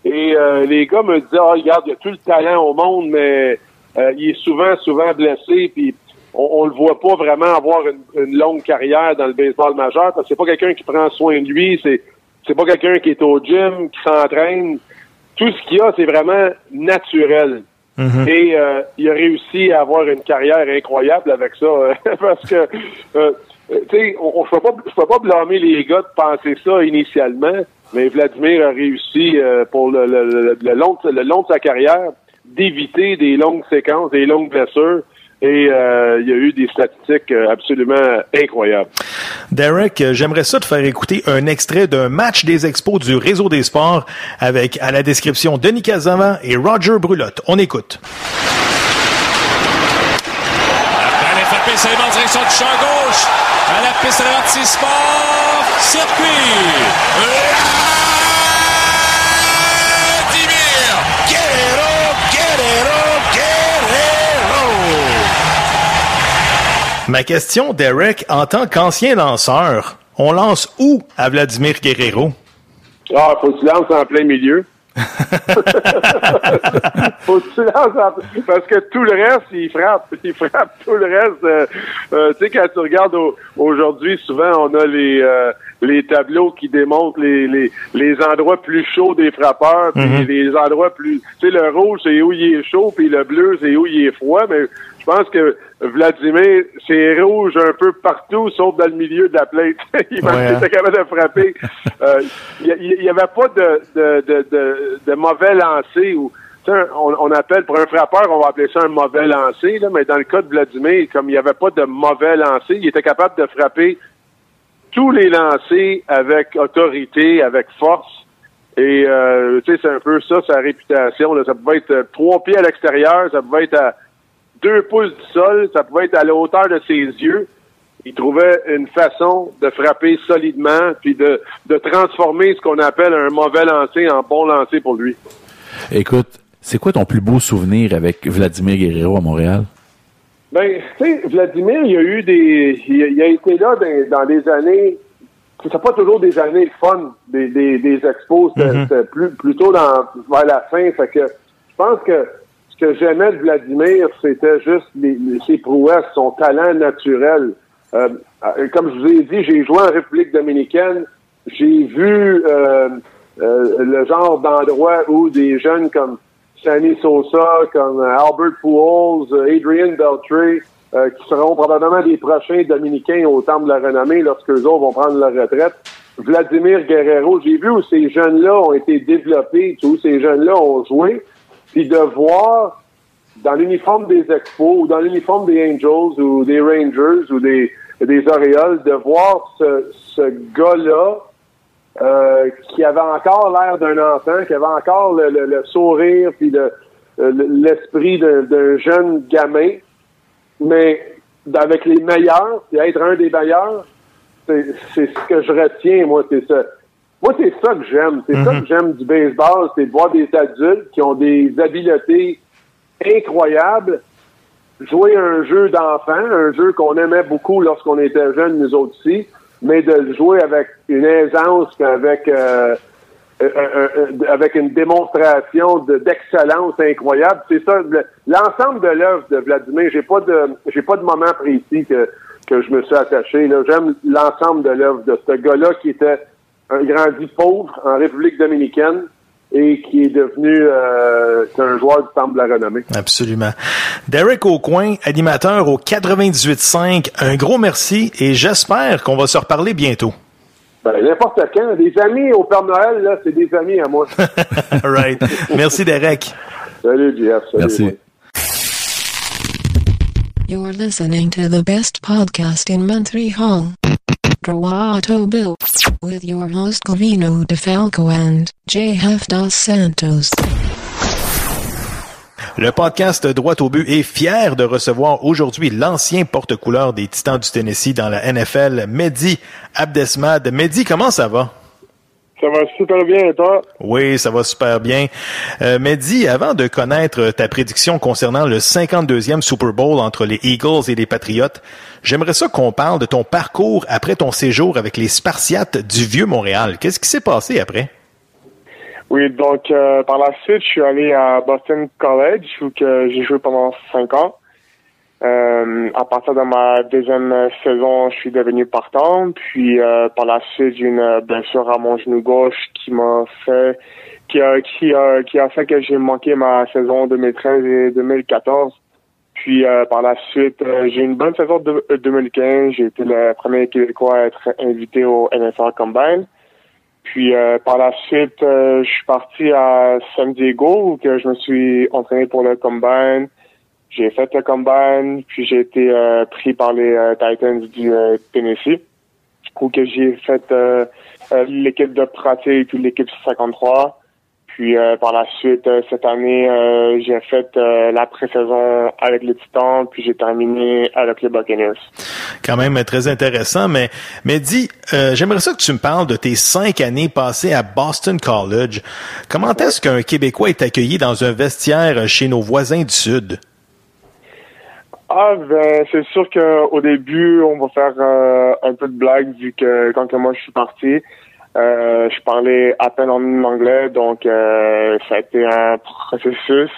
Et euh, les gars me disaient, ah, regarde, il y a tout le talent au monde, mais euh, il est souvent, souvent blessé, puis on, on le voit pas vraiment avoir une, une longue carrière dans le baseball majeur, parce que c'est pas quelqu'un qui prend soin de lui, c'est c'est pas quelqu'un qui est au gym, qui s'entraîne. Tout ce qu'il y a, c'est vraiment naturel. Et euh, il a réussi à avoir une carrière incroyable avec ça, euh, parce que, euh, tu sais, on, je peux pas, peux pas blâmer les gars de penser ça initialement, mais Vladimir a réussi euh, pour le, le, long, le long de sa carrière d'éviter des longues séquences, des longues blessures. Et euh, il y a eu des statistiques euh, absolument incroyables. Derek, euh, j'aimerais ça te faire écouter un extrait d'un match des expos du Réseau des sports avec à la description Denis Casavan et Roger Brulotte. On écoute. C'est en direction du champ gauche. À la piste de. Circuit. Ma question, Derek, en tant qu'ancien lanceur, on lance où à Vladimir Guerrero? Ah, faut que tu lances en plein milieu. faut que tu lances en... Parce que tout le reste, il frappe. Il frappe tout le reste. Euh, euh, tu sais, quand tu regardes au- aujourd'hui, souvent, on a les euh, les tableaux qui démontrent les, les, les endroits plus chauds des frappeurs, puis Mhm. les endroits plus... Tu sais, le rouge, c'est où il est chaud, puis le bleu, c'est où il est froid, mais je pense que Vladimir, c'est rouge un peu partout, sauf dans le milieu de la plate. il Ouais, hein. était capable de frapper. Euh, Il n'y avait pas de, de, de, de, de mauvais lancer ou on, on appelle pour un frappeur, on va appeler ça un mauvais lancer, là, mais dans le cas de Vladimir, comme il n'y avait pas de mauvais lancer, il était capable de frapper tous les lancers avec autorité, avec force. Et euh, tu sais, c'est un peu ça, sa réputation. Là. Ça pouvait être euh, trois pieds à l'extérieur, ça pouvait être à deux pouces du sol, ça pouvait être à la hauteur de ses yeux. Il trouvait une façon de frapper solidement, puis de, de transformer ce qu'on appelle un mauvais lancer en bon lancer pour lui. Écoute, c'est quoi ton plus beau souvenir avec Vladimir Guerrero à Montréal? Ben, tu sais, Vladimir, il a eu des. Il a, il a été là dans, dans des années. C'est pas toujours des années fun des, des, des expos. C'était Mhm. c'était plus, plutôt dans, vers la fin. Fait que je pense que que j'aimais de Vladimir, c'était juste les, ses prouesses, son talent naturel. Euh, comme je vous ai dit, j'ai joué en République dominicaine. J'ai vu euh, euh, le genre d'endroit où des jeunes comme Sammy Sosa, comme Albert Pujols, Adrian Beltre, euh, qui seront probablement des prochains Dominicains au Temple de la Renommée lorsque eux autres vont prendre leur retraite. Vladimir Guerrero, j'ai vu où ces jeunes-là ont été développés, où ces jeunes-là ont joué, puis de voir dans l'uniforme des Expos ou dans l'uniforme des Angels ou des Rangers ou des, des Orioles, de voir ce, ce gars-là euh, qui avait encore l'air d'un enfant, qui avait encore le, le- le sourire puis le- l'esprit d'un jeune gamin, mais avec les meilleurs, puis être un des meilleurs, c'est c'est ce que je retiens, moi, c'est ça. Moi, c'est ça que j'aime. C'est ça que j'aime du baseball, c'est de voir des adultes qui ont des habiletés incroyables jouer un jeu d'enfant, un jeu qu'on aimait beaucoup lorsqu'on était jeunes, nous autres aussi, mais de le jouer avec une aisance, avec euh, euh, euh, avec une démonstration de- d'excellence incroyable. C'est ça, le- l'ensemble de l'œuvre de Vladimir. J'ai pas de j'ai pas de moment précis que que je me suis attaché. J'aime l'ensemble de l'œuvre de ce gars-là qui était un grandi pauvre en République dominicaine et qui est devenu euh, un joueur du temple de la renommée. Absolument. Derek Aucoin, animateur au 98.5, un gros merci et j'espère qu'on va se reparler bientôt. Ben, n'importe quand. Des amis au Père Noël, là, c'est des amis à moi. right. Merci, Derek. Salut, Jeff. Salut, Merci. moi. You're listening to the best podcast in Montreal. Drawato Bill. With your host Covino DeFalco and JF Dos Santos. Le podcast Droit au but est fier de recevoir aujourd'hui l'ancien porte-couleur des Titans du Tennessee dans la NFL, Mehdi Abdesmad. Mehdi, comment ça va? Ça va super bien et toi? Oui, ça va super bien. Euh, Mehdi, avant de connaître ta prédiction concernant le 52e Super Bowl entre les Eagles et les Patriots, j'aimerais ça qu'on parle de ton parcours après ton séjour avec les Spartiates du Vieux-Montréal. Qu'est-ce qui s'est passé après? Oui, donc euh, par la suite, je suis allé à Boston College où que j'ai joué pendant cinq ans. Euh, à partir de ma deuxième saison, je suis devenu partant. Puis euh, par la suite, une blessure à mon genou gauche qui m'a fait qui a qui a qui a fait que j'ai manqué ma saison 2013 et 2014. Puis euh, par la suite, euh, j'ai une bonne saison de 2015. J'ai été le premier Québécois à être invité au NFL Combine. Puis euh, par la suite, euh, je suis parti à San Diego où que je me suis entraîné pour le combine. J'ai fait le combine, puis j'ai été euh, pris par les euh, Titans du euh, Tennessee où que j'ai fait euh, euh, l'équipe de pratique puis l'équipe 53. Puis euh, par la suite, euh, cette année, euh, j'ai fait euh, la pré-saison avec les Titans, puis j'ai terminé avec les Buccaneers. Quand même très intéressant, mais, mais dis, euh, j'aimerais ça que tu me parles de tes cinq années passées à Boston College. Comment est-ce qu'un Québécois est accueilli dans un vestiaire chez nos voisins du Sud? Ah ben c'est sûr que au début on va faire euh, un peu de blague vu que quand que moi je suis parti, euh, je parlais à peine en anglais donc euh, ça a été un processus.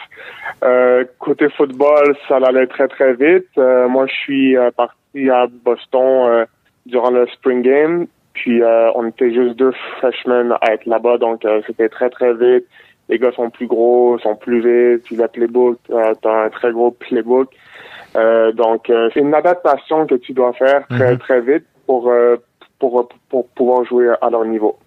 Euh, côté football ça allait très très vite. Euh, moi je suis euh, parti à Boston durant le spring game puis on était juste deux freshmen à être là-bas donc c'était très très vite. Les gars sont plus gros, sont plus vite, puis le playbook, t'as un très gros playbook. Euh, donc, euh, c'est une adaptation que tu dois faire très, Mhm. très vite pour, euh, pour, pour pouvoir jouer à leur niveau.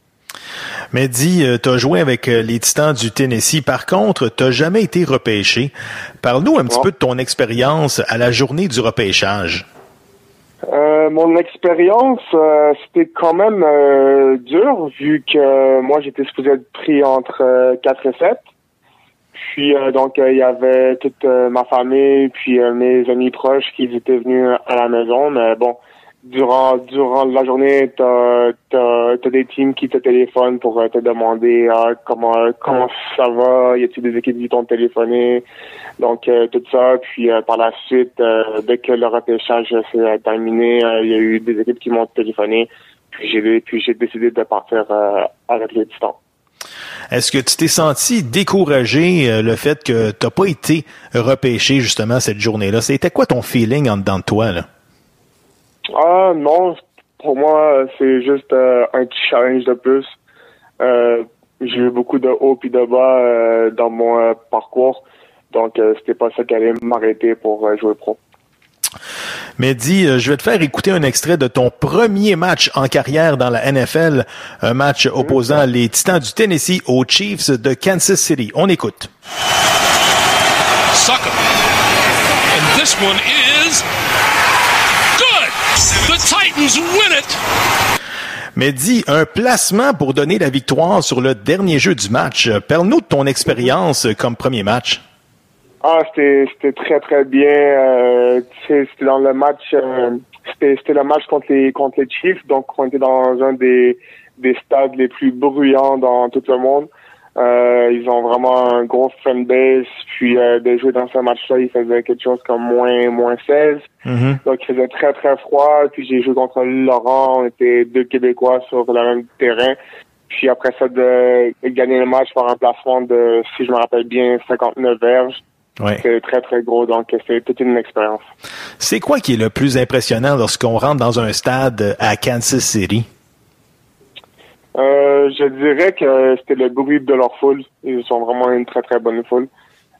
Mais dis, tu as joué avec euh, les Titans du Tennessee. Par contre, tu jamais été repêché. Parle-nous un petit peu de ton expérience à la journée du repêchage. Euh, mon expérience, euh, c'était quand même euh, dur vu que moi, j'étais supposé être pris entre euh, 4 et 7. Puis euh, donc euh, il y avait toute euh, ma famille puis euh, mes amis proches qui étaient venus à la maison. Mais bon durant durant la journée t'as t'as t'as des teams qui te téléphonent pour te demander ah, comment comment ça va? Y a-t-il des équipes qui t'ont téléphoné? Donc euh, tout ça. Puis euh, par la suite euh, dès que le repêchage s'est terminé euh, il y a eu des équipes qui m'ont téléphoné. Puis j'ai puis j'ai décidé de partir euh, avec les Titans Est-ce que tu t'es senti découragé euh, le fait que t'as pas été repêché justement cette journée-là? C'était quoi ton feeling en dedans de toi? Là? Ah non, pour moi c'est juste euh, un petit challenge de plus. Euh, j'ai eu beaucoup de hauts et de bas dans mon parcours, donc c'était pas ça qui allait m'arrêter pour jouer pro. Mais dis, euh, je vais te faire écouter un extrait de ton premier match en carrière dans la NFL, un match opposant les Titans du Tennessee aux Chiefs de Kansas City. On écoute. Sucker. And this one is good. The Titans win it. Mais dis, un placement pour donner la victoire sur le dernier jeu du match. Parle-nous de ton expérience comme premier match. Ah, c'était c'était très très bien. Euh, c'était dans le match, euh, c'était c'était le match contre les contre les Chiefs, donc on était dans un des des stades les plus bruyants dans tout le monde. Euh, ils ont vraiment un gros fanbase, puis euh, de jouer dans ce match-là, il faisait quelque chose comme moins moins 16. Donc il faisait très très froid. Puis j'ai joué contre Laurent, on était deux Québécois sur le même terrain. Puis après ça, de gagner le match par un placement de, si je me rappelle bien, 59 verges. Ouais. C'est très, très gros, donc c'est toute une expérience. C'est quoi qui est le plus impressionnant lorsqu'on rentre dans un stade à Kansas City? Euh, je dirais que c'était le bruit de leur foule. Ils sont vraiment une très, très bonne foule.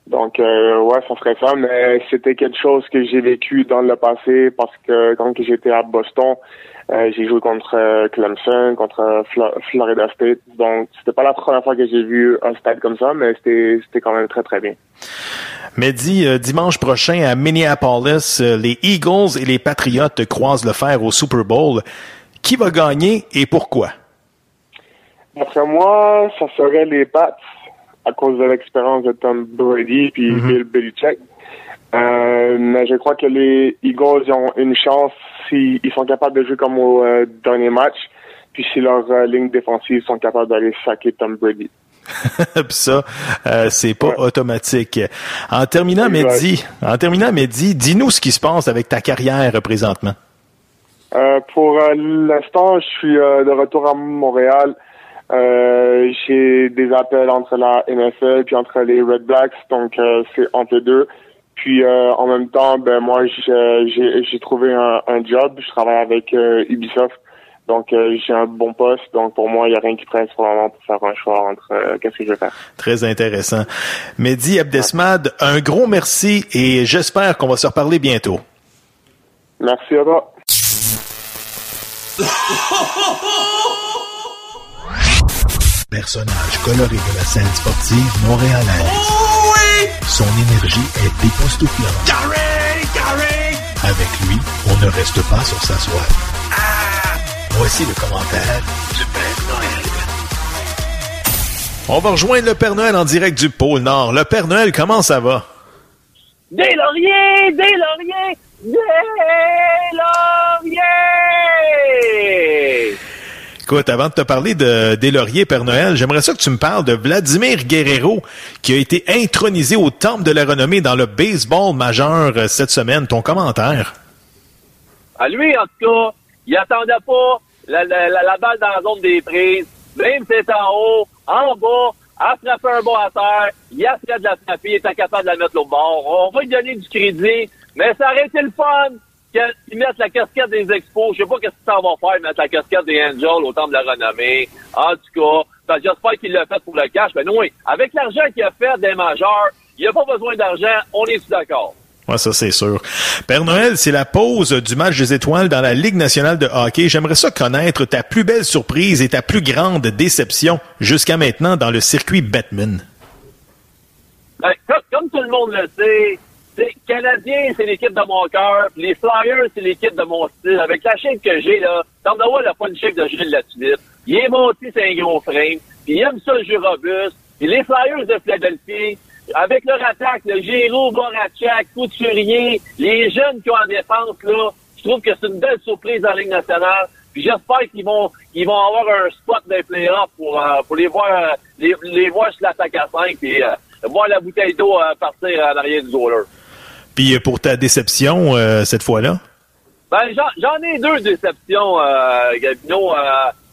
Donc, euh, ouais, ça serait ça, mais c'était quelque chose que j'ai vécu dans le passé parce que quand j'étais à Boston, euh, j'ai joué contre euh, Clemson, contre euh, Flo- Florida State. Donc, c'était pas la première fois que j'ai vu un stade comme ça, mais c'était c'était quand même très, très bien. Mehdi, euh, dimanche prochain à Minneapolis, les Eagles et les Patriots croisent le fer au Super Bowl. Qui va gagner et pourquoi? D'après moi, ça serait les Pats à cause de l'expérience de Tom Brady puis Bill Belichick. Euh, mais je crois que les Eagles ont une chance s'ils ils sont capables de jouer comme au euh, dernier match, puis si leurs euh, lignes défensives sont capables d'aller saquer Tom Brady. Puis ça, euh, c'est pas automatique. En terminant. Mehdi, en terminant, Mehdi, dis-nous ce qui se passe avec ta carrière présentement. Euh, pour euh, l'instant, je suis de retour à Montréal. J'ai des appels entre la NFL puis entre les Red Blacks, donc c'est entre les deux. Puis euh, en même temps, ben moi j'ai j'ai- j'ai trouvé un, un job. Je travaille avec euh, Ubisoft, donc euh, j'ai un bon poste. Donc pour moi, il y a rien qui presse pour le moment pour faire un choix entre euh, qu'est-ce que je vais faire. Très intéressant. Mehdi Abdesmad, un gros merci et j'espère qu'on va se reparler bientôt. Merci à toi. Personnage coloré de la scène sportive montréalaise. Son énergie est époustouflante. Avec lui, on ne reste pas sur sa soie. Voici le commentaire du Père Noël. On va rejoindre le Père Noël en direct du pôle Nord. Le Père Noël, comment ça va? Des lauriers, des lauriers, des lauriers! Écoute, avant de te parler de, des lauriers, Père Noël, j'aimerais ça que tu me parles de Vladimir Guerrero, qui a été intronisé au temple de la renommée dans le baseball majeur euh, cette semaine. Ton commentaire? À lui, en tout cas, il attendait pas la, la, la, balle dans la zone des prises. Même si c'est en haut, en bas, frapper un bas à terre, il a fait de la frapper, il était capable de la mettre au bord. On va lui donner du crédit, mais ça aurait été le fun qu'ils mettent la casquette des expos. Je sais pas qu'est-ce que ça va faire, mettre la casquette des Angels au temps de la renommée. En tout cas, ben, j'espère qu'il l'a fait pour le cash. Mais non, oui, avec l'argent qu'il a fait des majeurs, il n'y a pas besoin d'argent, on est tous d'accord? Ouais, ça c'est sûr. Père Noël, c'est la pause du match des étoiles dans la Ligue nationale de hockey. J'aimerais ça connaître ta plus belle surprise et ta plus grande déception jusqu'à maintenant dans le circuit Batman. Ben, comme, comme tout le monde le sait, c'est Canadien, c'est l'équipe de mon cœur. Les Flyers, c'est l'équipe de mon style. Avec la shape que j'ai, là, Noah n'a pas une shape de Gilles Latulippe. Il est monté, c'est un gros frame. Puis il aime ça, le jeu robuste. Puis les Flyers de Philadelphie, avec leur attaque, le Giroud, Borachak, Couturier, les jeunes qui ont en défense, là, je trouve que c'est une belle surprise dans la Ligue nationale. Puis j'espère qu'ils vont qu'ils vont avoir un spot des playoffs pour, euh, pour les voir euh, les, les voir sur l'attaque à 5 et euh, voir la bouteille d'eau partir en arrière du goaler. Puis euh, pour ta déception euh, cette fois-là? Ben, j'en, ai deux déceptions, euh, Gabino. Euh,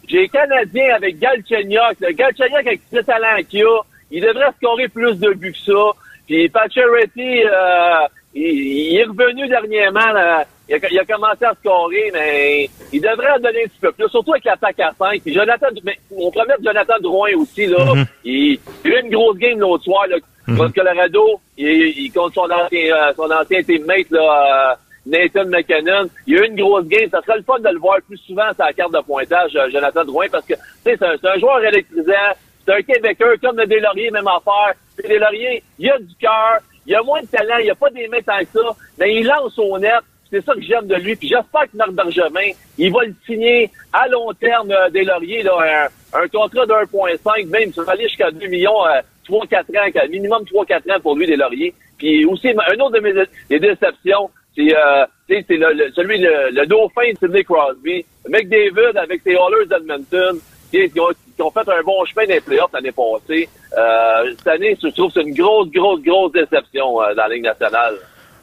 j'ai Canadien avec Galchenyuk. Le Galchenyuk, avec ce talent qu'il a, il devrait scorer plus de buts que ça. Puis Pacioretty, euh, il, il est revenu dernièrement. Là. Il, a, il a commencé à scorer, mais il devrait en donner un petit peu plus, surtout avec l'attaque à 5. Puis Jonathan, mais on mettre Jonathan Drouin aussi. Là. il, il a eu une grosse game l'autre soir là, contre Colorado. Il, il contre son ancien, euh, son ancien teammate, là, euh, Nathan McKinnon. Il y a eu une grosse game. Ça serait le fun de le voir plus souvent sur la carte de pointage, euh, Jonathan Drouin, parce que c'est un, un joueur électrisant. C'est un Québécois comme le Deslauriers, même affaire. Le Deslauriers, il a du cœur, il a moins de talent, il a pas des mains tant que ça, mais il lance au net. C'est ça que j'aime de lui. Puis j'espère que Marc Bergevin, il va le signer à long terme euh, des Lauriers, là, un, un contrat de 1,5, même ça va aller jusqu'à 2 millions, euh, 3-4 ans, minimum 3-4 ans pour lui des Lauriers. Puis aussi, un autre de mes des déceptions, c'est euh, c'est le, le- celui le, le dauphin de Sidney Crosby. McDavid avec ses Oilers d'Edmonton. Qui ont, qui ont fait un bon chemin des playoffs l'année passée. Euh, cette année, je trouve que c'est une grosse, grosse, grosse déception euh, dans la Ligue nationale.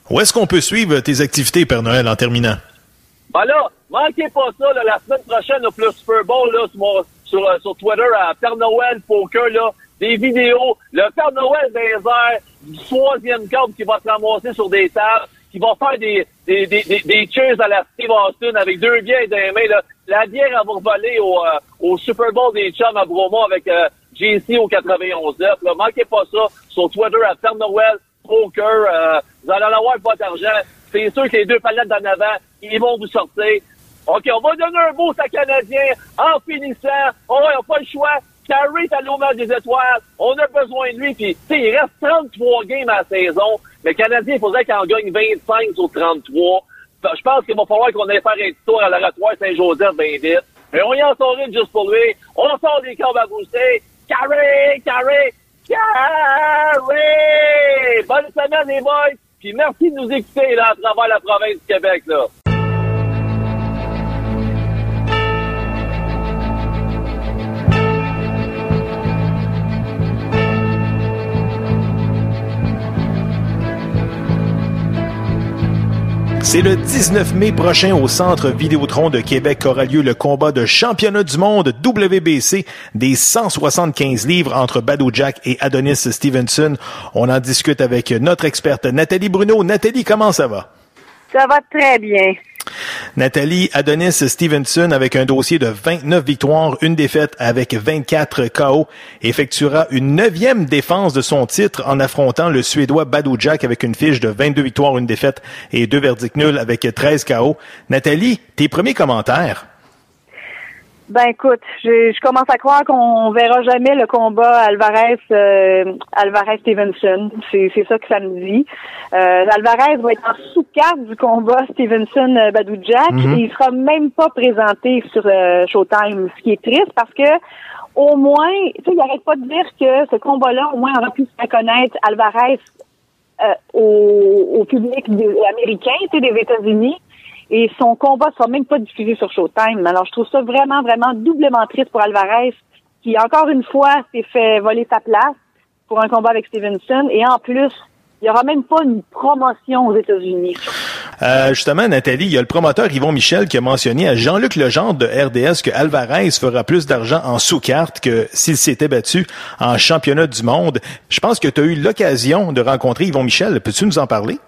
Où est-ce qu'on peut suivre tes activités, Père Noël, en terminant? Ben là, manquez pas ça, là, la semaine prochaine, là, pour le Super Bowl, là, sur, sur, euh, sur Twitter, à Père Noël Poker, là, des vidéos, le Père Noël des airs, du troisième câble qui va se ramasser sur des tables, qui va faire des, des, des, des, des cheers à la Steve Austin avec deux bières dans les mains. Là. La bière, elle va voler au, euh, au Super Bowl des chums à Bromont avec euh, JC au 91 Là. Manquez pas ça sur Twitter à Père Noël, Poker. Euh, vous allez en avoir pas d'argent. C'est sûr que les deux palettes d'en avant, ils vont vous sortir. OK, on va donner un beau à Canadien en finissant. On n'a pas le choix. Carrie est allé au des étoiles. On a besoin de lui. Puis, tu sais, il reste 33 games à la saison. Le Canadien, il faudrait qu'il en gagne 25 sur 33. Je pense qu'il va falloir qu'on aille faire un tour à l'oratoire Saint-Joseph bien vite. Mais on y en sort juste pour lui. On sort des câbles à booster. Carré, carré, carré! Bonne semaine, les boys! Puis merci de nous écouter là, à travers la province du Québec. Là. C'est le 19 mai prochain au Centre Vidéotron de Québec qu'aura lieu le combat de championnat du monde WBC des 175 livres entre Badou Jack et Adonis Stevenson. On en discute avec notre experte Nathalie Bruno. Nathalie, comment ça va? Ça va très bien. Nathalie Adonis Stevenson, avec un dossier de 29 victoires, une défaite avec 24 KO, effectuera une neuvième défense de son titre en affrontant le Suédois Badou Jack avec une fiche de 22 victoires, une défaite et deux verdicts nuls avec 13 KO. Nathalie, tes premiers commentaires? Ben écoute, je, je commence à croire qu'on verra jamais le combat Alvarez euh, Alvarez Stevenson. C'est, c'est ça que ça me dit. Euh, Alvarez va être en sous-carte du combat Stevenson euh, Badou-Jack Mhm. et il sera même pas présenté sur euh, Showtime, ce qui est triste parce que au moins, tu sais, il arrête pas de dire que ce combat-là, au moins, aura pu se faire connaître Alvarez euh, au, au public des- américain, tu sais, des États-Unis. Et son combat sera même pas diffusé sur Showtime. Alors, je trouve ça vraiment, vraiment doublement triste pour Alvarez, qui, encore une fois, s'est fait voler sa place pour un combat avec Stevenson. Et en plus, il y aura même pas une promotion aux États-Unis. Euh, justement, Nathalie, il y a le promoteur Yvon Michel qui a mentionné à Jean-Luc Legendre de RDS que Alvarez fera plus d'argent en sous-carte que s'il s'était battu en championnat du monde. Je pense que tu as eu l'occasion de rencontrer Yvon Michel. Peux-tu nous en parler?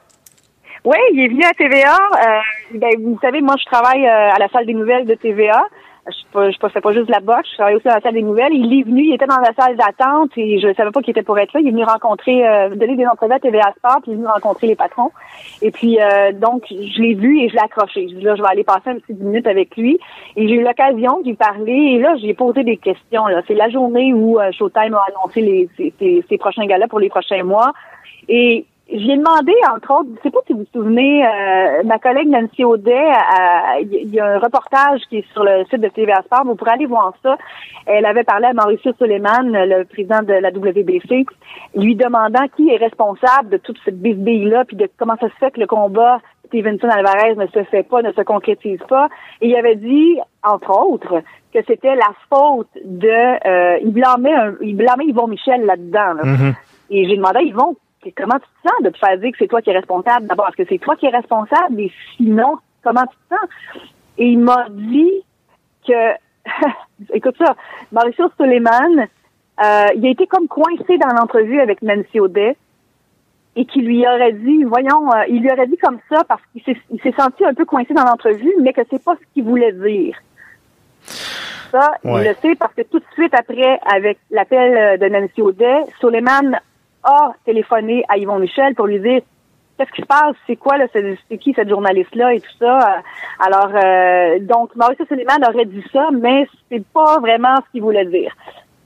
Oui, il est venu à TVA. Euh, ben, vous savez, moi, je travaille euh, à la salle des nouvelles de TVA. Je ne fais pas juste la boxe, je travaille aussi à la salle des nouvelles. Il est venu, il était dans la salle d'attente et je ne savais pas qu'il était pour être là. Il est venu rencontrer, euh, donner des entrevues à TVA Sport, puis il est venu rencontrer les patrons. Et puis, euh, donc, je l'ai vu et je l'ai accroché. Je dis là, je vais aller passer un petit dix minutes avec lui. Et j'ai eu l'occasion d'y parler. Et là, j'ai posé des questions. Là. C'est la journée où euh, Showtime a annoncé les, ses, ses- ses prochains galas pour les prochains mois. Et j'ai demandé, entre autres, je sais pas si vous vous souvenez, euh, ma collègue Nancy Audet, euh, il y a un reportage qui est sur le site de TVA Sport, vous pourrez aller voir ça. Elle avait parlé à Mauricio Suleiman, le président de la WBC, lui demandant qui est responsable de toute cette bisbille-là, puis de comment ça se fait que le combat Stevenson-Alvarez ne se fait pas, ne se concrétise pas. Et il avait dit, entre autres, que c'était la faute de... Euh, il blâmait un- il blâmait Yvon Michel là-dedans. là. Et j'ai demandé à Yvon, comment tu te sens de te faire dire que c'est toi qui es responsable? D'abord, est-ce que c'est toi qui es responsable? Et sinon, comment tu te sens? Et il m'a dit que, écoute ça, Mauricio Suleiman, euh, il a été comme coincé dans l'entrevue avec Nancy Audet et qui lui aurait dit, voyons, euh, il lui aurait dit comme ça parce qu'il s'est, senti un peu coincé dans l'entrevue, mais que c'est pas ce qu'il voulait dire. Ça, Ouais. il le sait parce que tout de suite après, avec l'appel de Nancy Audet, Suleiman a téléphoné à Yvon Michel pour lui dire qu'est-ce qui se passe, c'est quoi, là, c'est, qui cette journaliste-là et tout ça. Alors, euh, donc, Mauricio Suleiman aurait dit ça, mais c'est pas vraiment ce qu'il voulait dire.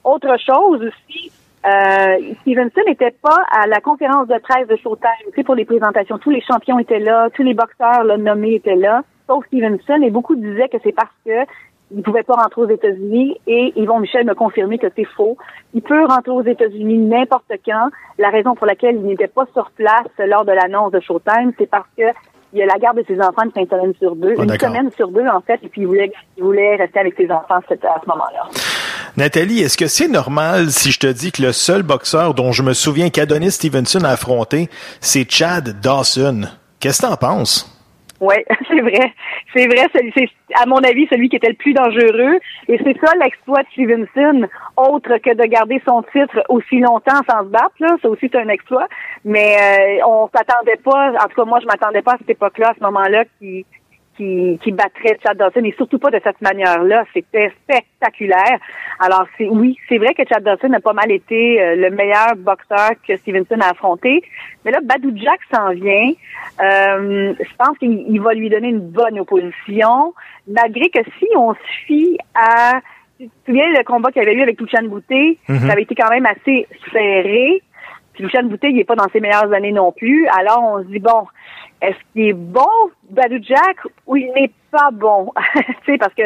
Autre chose aussi, euh, Stevenson n'était pas à la conférence de presse de Showtime, tu sais, pour les présentations. Tous les champions étaient là, tous les boxeurs là, nommés étaient là, sauf Stevenson, et beaucoup disaient que c'est parce que il pouvait pas rentrer aux États-Unis et Yvon Michel m'a confirmé que c'est faux. Il peut rentrer aux États-Unis n'importe quand. La raison pour laquelle il n'était pas sur place lors de l'annonce de Showtime, c'est parce que il y a la garde de ses enfants une fin de semaine sur deux, Ah, une semaine sur deux en fait, et puis il voulait, il voulait rester avec ses enfants à ce moment-là. Nathalie, est-ce que c'est normal si je te dis que le seul boxeur dont je me souviens qu'Adonis Stevenson a affronté, c'est Chad Dawson? Qu'est-ce que t'en penses? Oui, c'est vrai. C'est vrai, c'est à mon avis celui qui était le plus dangereux. Et c'est ça l'exploit de Stevenson, autre que de garder son titre aussi longtemps sans se battre. Là. Ça aussi, c'est un exploit. Mais euh, on s'attendait pas, en tout cas moi, je m'attendais pas à cette époque-là, à ce moment-là, qui qui, qui battrait Chad Dawson et surtout pas de cette manière-là. C'était spectaculaire. Alors c'est oui, c'est vrai que Chad Dawson a pas mal été euh, le meilleur boxeur que Stevenson a affronté. Mais là, Badou Jack s'en vient. Euh, je pense qu'il il va lui donner une bonne opposition, malgré que si on se fie à tu te souviens le combat qu'il avait eu avec Touchan Bouté, Mhm. ça avait été quand même assez serré. Puis Lucien Boutet, il est pas dans ses meilleures années non plus. Alors, on se dit, bon, est-ce qu'il est bon, Badou Jack, ou il n'est pas bon? tu sais, parce que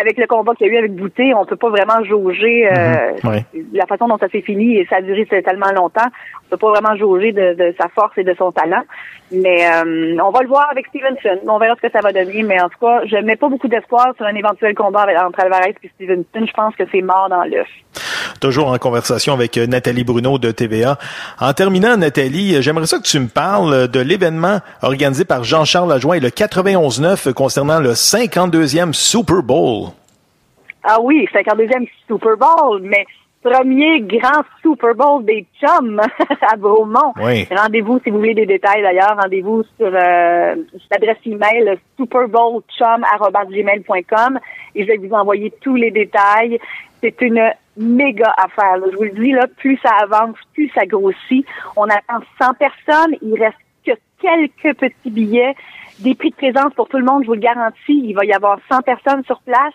avec le combat qu'il y a eu avec Boutet, on peut pas vraiment jauger euh, Ouais. la façon dont ça s'est fini et ça a duré tellement longtemps. On peut pas vraiment jauger de, de sa force et de son talent. Mais euh, on va le voir avec Stevenson. On verra ce que ça va donner. Mais en tout cas, je mets pas beaucoup d'espoir sur un éventuel combat entre Alvarez et Stevenson. Je pense que c'est mort dans l'œuf. Toujours en conversation avec euh, Nathalie Bruno de TVA. En terminant, Nathalie, euh, j'aimerais ça que tu me parles euh, de l'événement organisé par Jean-Charles Lajoie et le 91-9 concernant le 52e Super Bowl. Ah oui, 52e Super Bowl, mais premier grand Super Bowl des chums à Beaumont. Oui. Rendez-vous, si vous voulez des détails d'ailleurs, rendez-vous sur, euh, l'adresse email superbowlchum.gmail.com et je vais vous envoyer tous les détails. C'est une méga affaire. là. Je vous le dis, là, plus ça avance, plus ça grossit. On attend 100 personnes. Il reste que quelques petits billets. Des prix de présence pour tout le monde, je vous le garantis. Il va y avoir 100 personnes sur place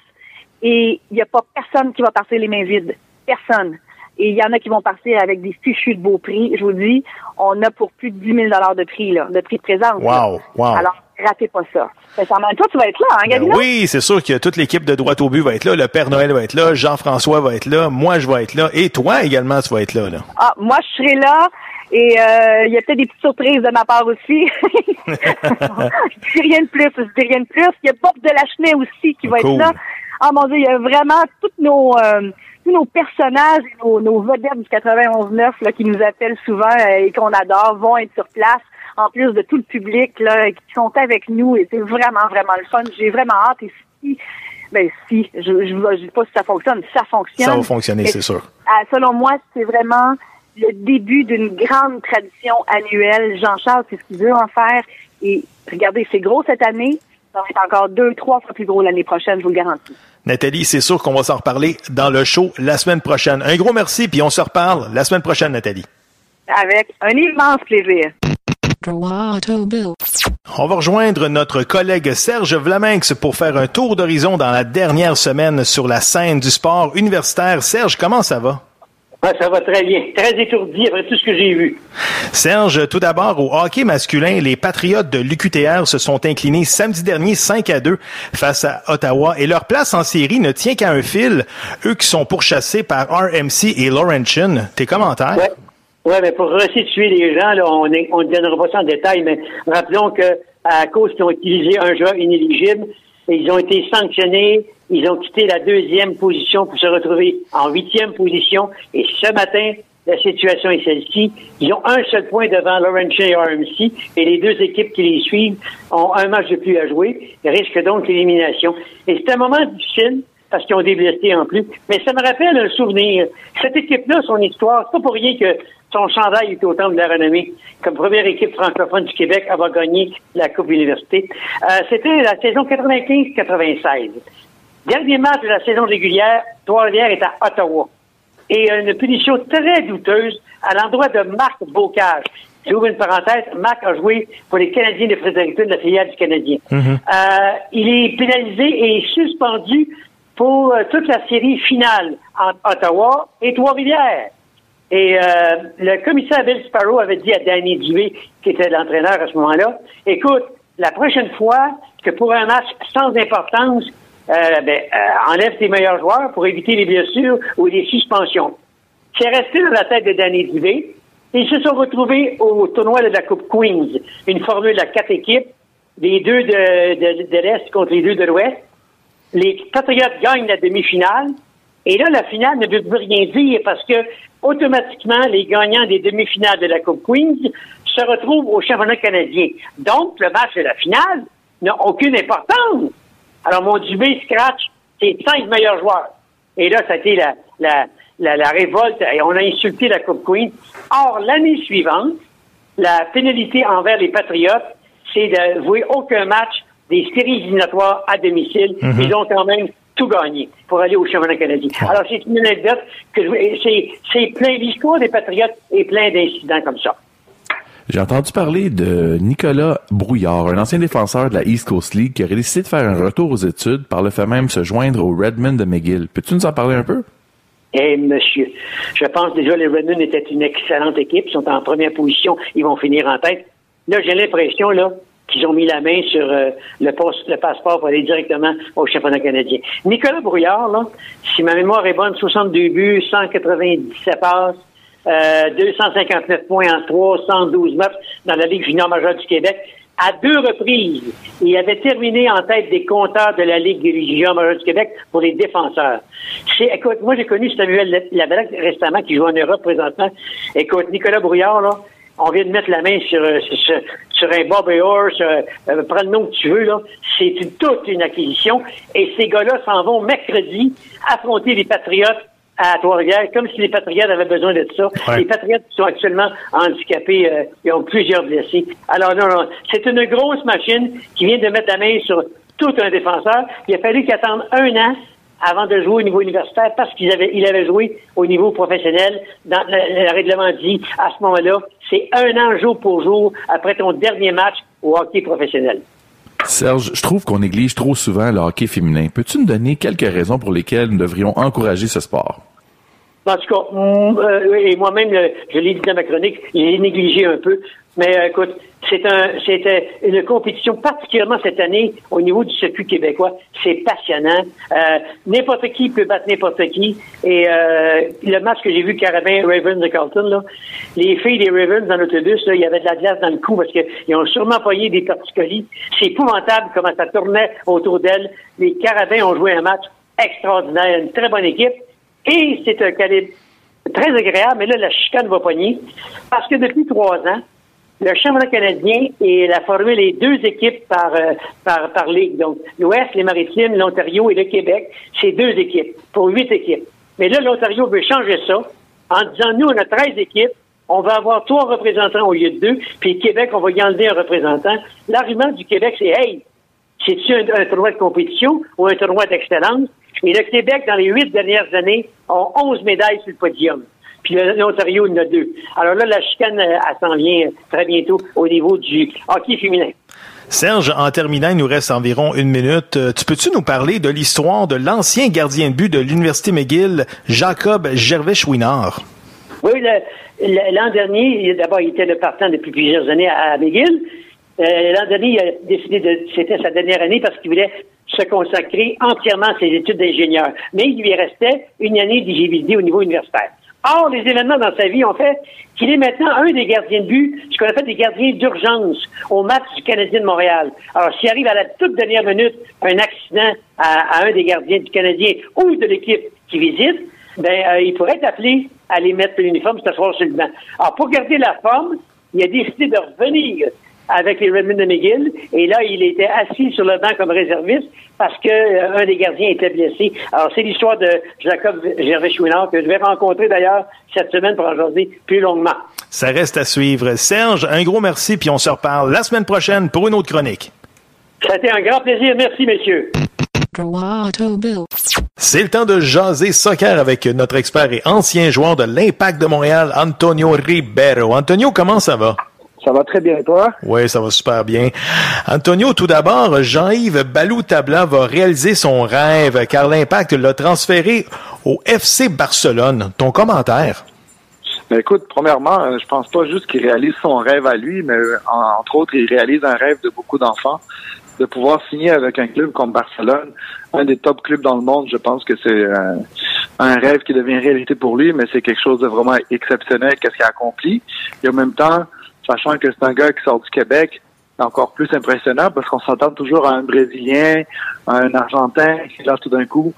et il n'y a pas personne qui va partir les mains vides. Personne. Et il y en a qui vont partir avec des fichus de beaux prix. Je vous dis, on a pour plus de 10 000 de prix, là, de prix de présence. Wow, wow. Alors, ratez pas ça. Sincèrement, toi, tu vas être là, hein, Ben oui, c'est sûr que toute l'équipe de droite au but va être là, le Père Noël va être là, Jean-François va être là, moi je vais être là, et toi également tu vas être là. là. Ah, moi, je serai là. Et euh, il y a peut-être des petites surprises de ma part aussi. je dis rien de plus, je dis rien de plus. Il y a Bob de Lachenay aussi qui va Cool. être là. Ah mon Dieu, il y a vraiment tous nos euh, tous nos personnages et nos, nos vedettes du 91-9 là, qui nous appellent souvent euh, et qu'on adore vont être sur place. En plus de tout le public là, qui sont avec nous. Et c'est vraiment, vraiment le fun. J'ai vraiment hâte. Et si, ben si, je je je dis pas si ça fonctionne, ça fonctionne. Ça va fonctionner, c'est sûr. selon moi, c'est vraiment le début d'une grande tradition annuelle. Jean-Charles, c'est ce qu'il veut en faire. Et regardez, c'est gros cette année. Ça va être encore deux, trois fois plus gros l'année prochaine, je vous le garantis. Nathalie, c'est sûr qu'on va s'en reparler dans le show la semaine prochaine. Un gros merci, puis on se reparle la semaine prochaine, Nathalie. Avec un immense plaisir. On va rejoindre notre collègue Serge Vlaminx pour faire un tour d'horizon dans la dernière semaine sur la scène du sport universitaire. Serge, comment ça va? Ah, ça va très bien. Très étourdi après tout ce que j'ai vu. Serge, tout d'abord, au hockey masculin, les Patriotes de l'UQTR se sont inclinés samedi dernier 5 à 2 face à Ottawa et leur place en série ne tient qu'à un fil, eux qui sont pourchassés par RMC et Laurentian. Tes commentaires? Ouais. Ouais, mais pour resituer les gens, là, on est- on ne donnera pas ça en détail, mais rappelons que à cause qu'ils ont utilisé un joueur inéligible, ils ont été sanctionnés, ils ont quitté la deuxième position pour se retrouver en huitième position. Et ce matin, la situation est celle-ci. Ils ont un seul point devant Laurentian et RMC, et les deux équipes qui les suivent ont un match de plus à jouer, risquent donc l'élimination. Et c'est un moment difficile, parce qu'ils ont des en plus. Mais ça me rappelle un souvenir. Cette équipe-là, son histoire, c'est pas pour rien que son chandail est au temple de la renommée. Comme première équipe francophone du Québec, avoir gagné la Coupe Université. Euh, C'était la saison 95-96. Dernier match de la saison régulière, Trois-Rivières est à Ottawa. Et une punition très douteuse à l'endroit de Marc Bocage. J'ouvre une parenthèse. Marc a joué pour les Canadiens de Fredericton, la filiale du Canadien. Euh, il est pénalisé et suspendu pour euh, toute la série finale entre Ottawa et Trois-Rivières. Et euh, le commissaire Bill Sparrow avait dit à Danny Dubé, qui était l'entraîneur à ce moment-là, écoute, la prochaine fois que pour un match sans importance, euh, ben, euh, enlève tes meilleurs joueurs pour éviter les blessures ou les suspensions. C'est resté dans la tête de Danny Dubé. Ils se sont retrouvés au tournoi de la Coupe Queens, une formule à quatre équipes, les deux de, de, de l'Est contre les deux de l'Ouest. Les Patriots gagnent la demi-finale. Et là, la finale ne veut plus rien dire parce que automatiquement, les gagnants des demi-finales de la Coupe Queens se retrouve au championnat canadien. Donc, le match de la finale n'a aucune importance. Alors, mon Dubé scratch ses cinq meilleurs joueurs. Et là, ça a été la, la, la, la révolte et on a insulté la Coupe Queen. Or, l'année suivante, la pénalité envers les Patriotes, c'est de jouer aucun match des séries éliminatoires à domicile. Mhm. Ils ont quand même tout gagné pour aller au championnat canadien. Alors, c'est une anecdote que je- c'est, c'est plein l'histoire des Patriotes et plein d'incidents comme ça. J'ai entendu parler de Nicolas Brouillard, un ancien défenseur de la East Coast League qui aurait décidé de faire un retour aux études, par le fait même se joindre au Redmond de McGill. Peux-tu nous en parler un peu? Eh, monsieur, je pense déjà les Redmond étaient une excellente équipe. Ils sont en première position. Ils vont finir en tête. Là, j'ai l'impression, là, qu'ils ont mis la main sur euh, le, le passeport pour aller directement au championnat canadien. Nicolas Brouillard, là, si ma mémoire est bonne, 62 buts, 197 passes, euh, 259 points en 312 matchs dans la Ligue junior majeure du Québec. À deux reprises, il avait terminé en tête des compteurs de la Ligue junior majeure du Québec pour les défenseurs. Écoute, moi j'ai connu Samuel Lavalac récemment qui joue en Europe présentement. Écoute, Nicolas Brouillard, là, on vient de mettre la main sur, euh, sur, sur- un Bob Orr, sur, euh, prends le nom que tu veux, là. C'est toute une acquisition. Et ces gars-là s'en vont mercredi affronter les Patriotes à Trois-Rivières, comme si les Patriotes avaient besoin de ça. Ouais. Les Patriotes sont actuellement handicapés, euh, ils ont plusieurs blessés. Alors non, non, c'est une grosse machine qui vient de mettre la main sur tout un défenseur. Il a fallu qu'il attende un an avant de jouer au niveau universitaire parce qu'il avait, il avait joué au niveau professionnel. Dans le, le règlement dit, à ce moment-là, c'est un an jour pour jour après ton dernier match au hockey professionnel. Serge, je trouve qu'on néglige trop souvent le hockey féminin. Peux-tu nous donner quelques raisons pour lesquelles nous devrions encourager ce sport? En tout cas, mm, euh, et moi-même, euh, je l'ai dit dans ma chronique, j'ai négligé un peu. Mais euh, écoute, c'est un, c'était une compétition particulièrement cette année au niveau du circuit québécois. C'est passionnant. Euh, n'importe qui peut battre n'importe qui. Et euh, le match que j'ai vu Carabin Ravens de Carlton, là, les filles des Ravens dans l'autobus, il y avait de la glace dans le cou parce qu'ils ont sûrement payé des torticolis. C'est épouvantable comment ça tournait autour d'elles. Les Carabins ont joué un match extraordinaire, une très bonne équipe. Et c'est un calibre très agréable, mais là, la chicane va pogner. Parce que depuis trois ans, le championnat canadien et la formule est deux équipes par, euh, par, par ligue. Donc, l'Ouest, les Maritimes, l'Ontario et le Québec, c'est deux équipes pour huit équipes. Mais là, l'Ontario veut changer ça en disant, nous, on a 13 équipes, on va avoir trois représentants au lieu de deux, puis Québec, on va y enlever un représentant. L'argument du Québec, c'est, hey, c'est-tu un, un tournoi de compétition ou un tournoi d'excellence? Et le Québec, dans les huit dernières années, ont 11 médailles sur le podium. Puis l'Ontario en a deux. Alors là, la chicane, euh, elle s'en vient très bientôt au niveau du hockey féminin. Serge, en terminant, il nous reste environ une minute. Euh, Tu peux-tu nous parler de l'histoire de l'ancien gardien de but de l'Université McGill, Jacob Gervais-Chouinard? Oui, l'an dernier, il- d'abord, il était le partant depuis plusieurs années à, à McGill. Euh, l'an dernier, il a décidé de, c'était sa dernière année parce qu'il voulait se consacrer entièrement à ses études d'ingénieur. Mais il lui restait une année d'éligibilité au niveau universitaire. Or, les événements dans sa vie ont fait qu'il est maintenant un des gardiens de but, ce qu'on appelle des gardiens d'urgence au match du Canadien de Montréal. Alors, s'il arrive à la toute dernière minute un accident à, un des gardiens du Canadien ou de l'équipe qui visite, ben, euh, il pourrait être appelé à aller mettre l'uniforme et s'asseoir sur le banc. Alors, pour garder la forme, il a décidé de revenir avec les Redmond de McGill. Et là, il était assis sur le banc comme réserviste parce que euh, un des gardiens était blessé. Alors, c'est l'histoire de Jacob Gervais-Chouinard que je vais rencontrer d'ailleurs cette semaine pour en jaser plus longuement. Ça reste à suivre. Serge, un gros merci, puis on se reparle la semaine prochaine pour une autre chronique. Ça a été un grand plaisir. Merci, messieurs. C'est le temps de jaser soccer avec notre expert et ancien joueur de l'Impact de Montréal, Antonio Ribeiro. Antonio, comment ça va? Ça va très bien, toi? Oui, ça va super bien. Antonio, tout d'abord, Jean-Yves Balou-Tabla va réaliser son rêve car l'Impact l'a transféré au FC Barcelone. Ton commentaire? Ben, écoute, premièrement, euh, je pense pas juste qu'il réalise son rêve à lui, mais euh, en- entre autres, il réalise un rêve de beaucoup d'enfants. De pouvoir signer avec un club comme Barcelone, un des top clubs dans le monde, je pense que c'est euh, un rêve qui devient réalité pour lui, mais c'est quelque chose de vraiment exceptionnel, qu'est-ce qu'il a accompli. Et en même temps, sachant que c'est un gars qui sort du Québec, c'est encore plus impressionnant parce qu'on s'entend toujours à un Brésilien, à un Argentin, qui là tout d'un coup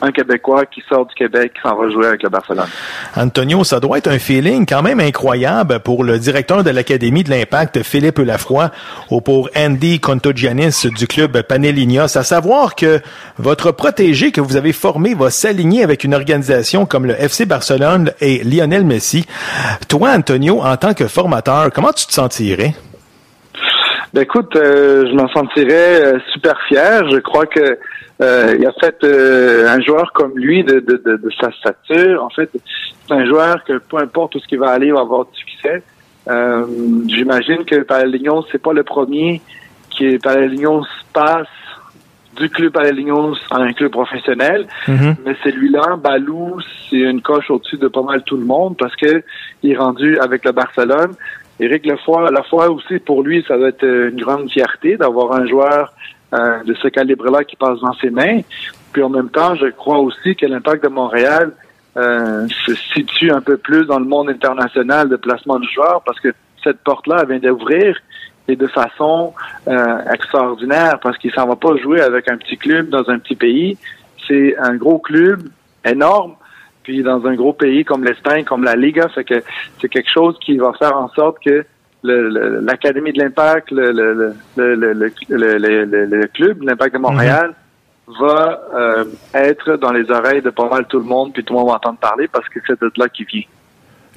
un Québécois qui sort du Québec, s'en va jouer avec le Barcelone. Antonio, ça doit être un feeling quand même incroyable pour le directeur de l'Académie de l'Impact, Philippe Lafroy, ou pour Andy Contogianis du club Panelignos, à savoir que votre protégé que vous avez formé va s'aligner avec une organisation comme le FC Barcelone et Lionel Messi. Toi, Antonio, en tant que formateur, comment tu te sentirais? Ben écoute, euh, je m'en sentirais euh, super fier. Je crois que euh, il a fait un joueur comme lui de, de, de, de, sa stature. En fait, c'est un joueur que peu importe où ce qu'il va aller, il va avoir du succès. J'imagine que Palalignos, c'est pas le premier qui Palalignos passe du club Palalignos à un club professionnel. Mm-hmm. Mais celui-là, Balou, c'est une coche au-dessus de pas mal tout le monde parce que il est rendu avec le Barcelone. Éric la fois aussi pour lui, ça doit être une grande fierté d'avoir un joueur euh, de ce calibre-là qui passe dans ses mains. Puis en même temps, je crois aussi que l'impact de Montréal euh, se situe un peu plus dans le monde international de placement de joueurs parce que cette porte-là vient d'ouvrir et de façon euh, extraordinaire parce qu'il s'en va pas jouer avec un petit club dans un petit pays. C'est un gros club énorme puis dans un gros pays comme l'Espagne, comme la Liga, c'est que c'est quelque chose qui va faire en sorte que l'Académie de l'Impact, le, le, le, le, club, l'Impact de Montréal, va euh, être dans les oreilles de pas mal tout le monde, puis tout le monde va entendre parler parce que c'est de là qui vient.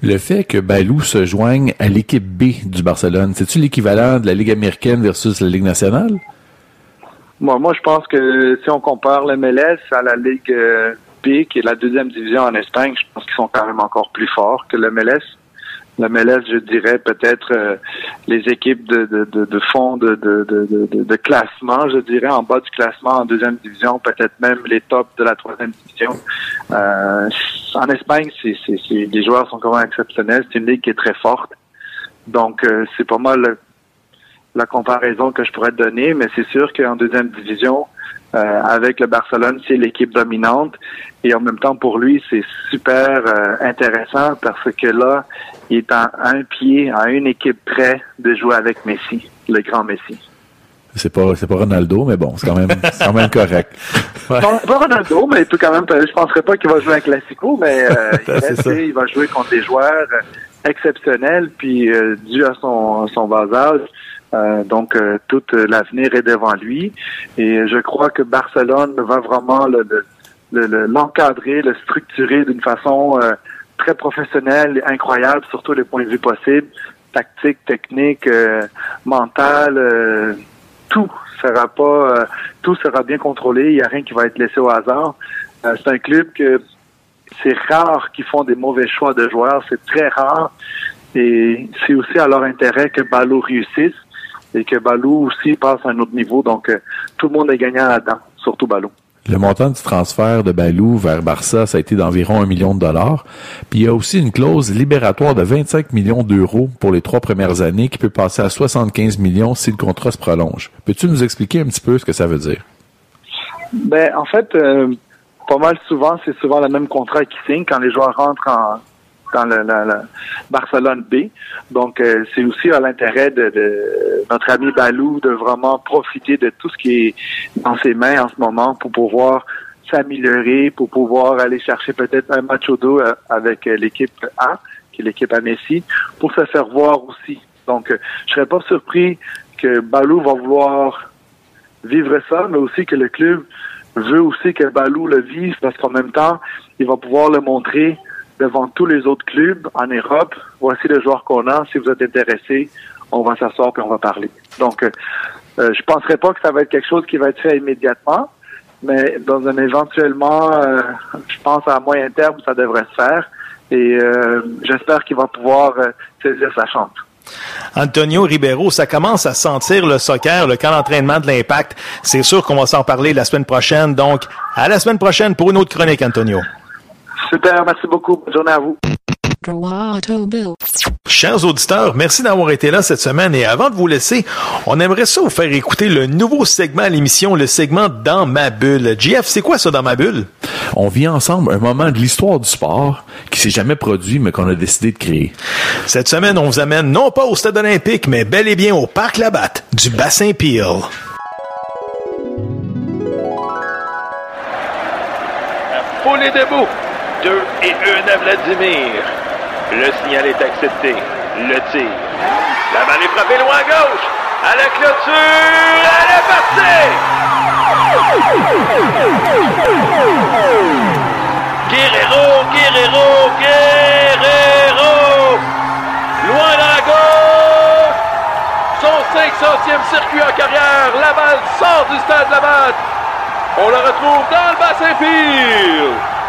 Le fait que Balou se joigne à l'équipe B du Barcelone, c'est-tu l'équivalent de la Ligue américaine versus la Ligue nationale? Moi, moi, je pense que si on compare le MLS à la Ligue euh, B, qui est la deuxième division en Espagne, je pense qu'ils sont quand même encore plus forts que le MLS. Le MLS, je dirais peut-être euh, les équipes de, de, de, de fond de, de, classement, je dirais en bas du classement en deuxième division, peut-être même les tops de la troisième division. Euh, en Espagne, c'est, c'est, c'est, les joueurs sont quand même exceptionnels. C'est une ligue qui est très forte. Donc, euh, c'est pas mal la comparaison que je pourrais te donner, mais c'est sûr qu'en deuxième division, euh, avec le Barcelone, c'est l'équipe dominante. Et en même temps, pour lui, c'est super euh, intéressant parce que là, il est à un pied, à une équipe près de jouer avec Messi, le grand Messi. C'est pas, c'est pas Ronaldo, mais bon, c'est quand même, c'est quand même correct. Ouais. Non, pas Ronaldo, mais il peut quand même, je penserais pas qu'il va jouer un classico, mais euh, il, il, va jouer contre des joueurs exceptionnels, puis dû à son, son bas âge, euh, donc, euh, tout l'avenir est devant lui. Et je crois que Barcelone va vraiment l'encadrer, le, le, structurer d'une façon euh, très professionnelle, incroyable, surtout les points de vue possibles, tactique, technique, mental, tout sera pas, tout sera bien contrôlé. Il n'y a rien qui va être laissé au hasard. c'est un club que c'est rare qu'ils font des mauvais choix de joueurs, c'est très rare. Et c'est aussi à leur intérêt que Ballot réussisse et que Balou aussi passe à un autre niveau. Donc, euh, tout le monde est gagnant là-dedans, surtout Balou. Le montant du transfert de Balou vers Barça, ça a été d'environ un million de dollars. Puis il y a aussi une clause libératoire de 25 millions d'euros pour les trois premières années qui peut passer à 75 millions si le contrat se prolonge. Peux-tu nous expliquer un petit peu ce que ça veut dire? Ben, en fait, euh, pas mal souvent, c'est souvent le même contrat qui signe quand les joueurs rentrent en, dans le, Barcelone B. Donc, euh, c'est aussi à l'intérêt de, notre ami Balou de vraiment profiter de tout ce qui est dans ses mains en ce moment pour pouvoir s'améliorer, pour pouvoir aller chercher peut-être un match au dos euh, avec euh, l'équipe A, qui est l'équipe à Messi, pour se faire voir aussi. Donc, je serais pas surpris que Balou va vouloir vivre ça, mais aussi que le club veut aussi que Balou le vive parce qu'en même temps, il va pouvoir le montrer devant tous les autres clubs en Europe. Voici le joueur qu'on a. Si vous êtes intéressé, on va s'asseoir et on va parler. Donc, euh, euh, je penserais pas que ça va être quelque chose qui va être fait immédiatement, mais dans un éventuellement, euh, je pense à moyen terme, ça devrait se faire. Et euh, j'espère qu'il va pouvoir saisir sa chance. Antonio Ribeiro, ça commence à sentir le soccer, le camp d'entraînement de l'impact. C'est sûr qu'on va s'en parler la semaine prochaine. Donc, à la semaine prochaine pour une autre chronique, Antonio. Super, merci beaucoup. Bonne journée à vous. Chers auditeurs, merci d'avoir été là cette semaine et avant de vous laisser, on aimerait ça vous faire écouter le nouveau segment à l'émission, le segment Dans ma bulle. JF, c'est quoi ça dans ma bulle? On vit ensemble un moment de l'histoire du sport qui s'est jamais produit mais qu'on a décidé de créer. Cette semaine, on vous amène non pas au stade olympique mais bel et bien au parc Labatte du bassin Peel. est debout. 2 et 1 à Vladimir. Le signal est accepté. Le tir. La balle est frappée loin à gauche. À la clôture. Elle est partie. Guerrero, Guerrero, Guerrero. Loin la gauche. Son 500e circuit en carrière. La balle sort du stade de la batte. On le retrouve dans le bassin field.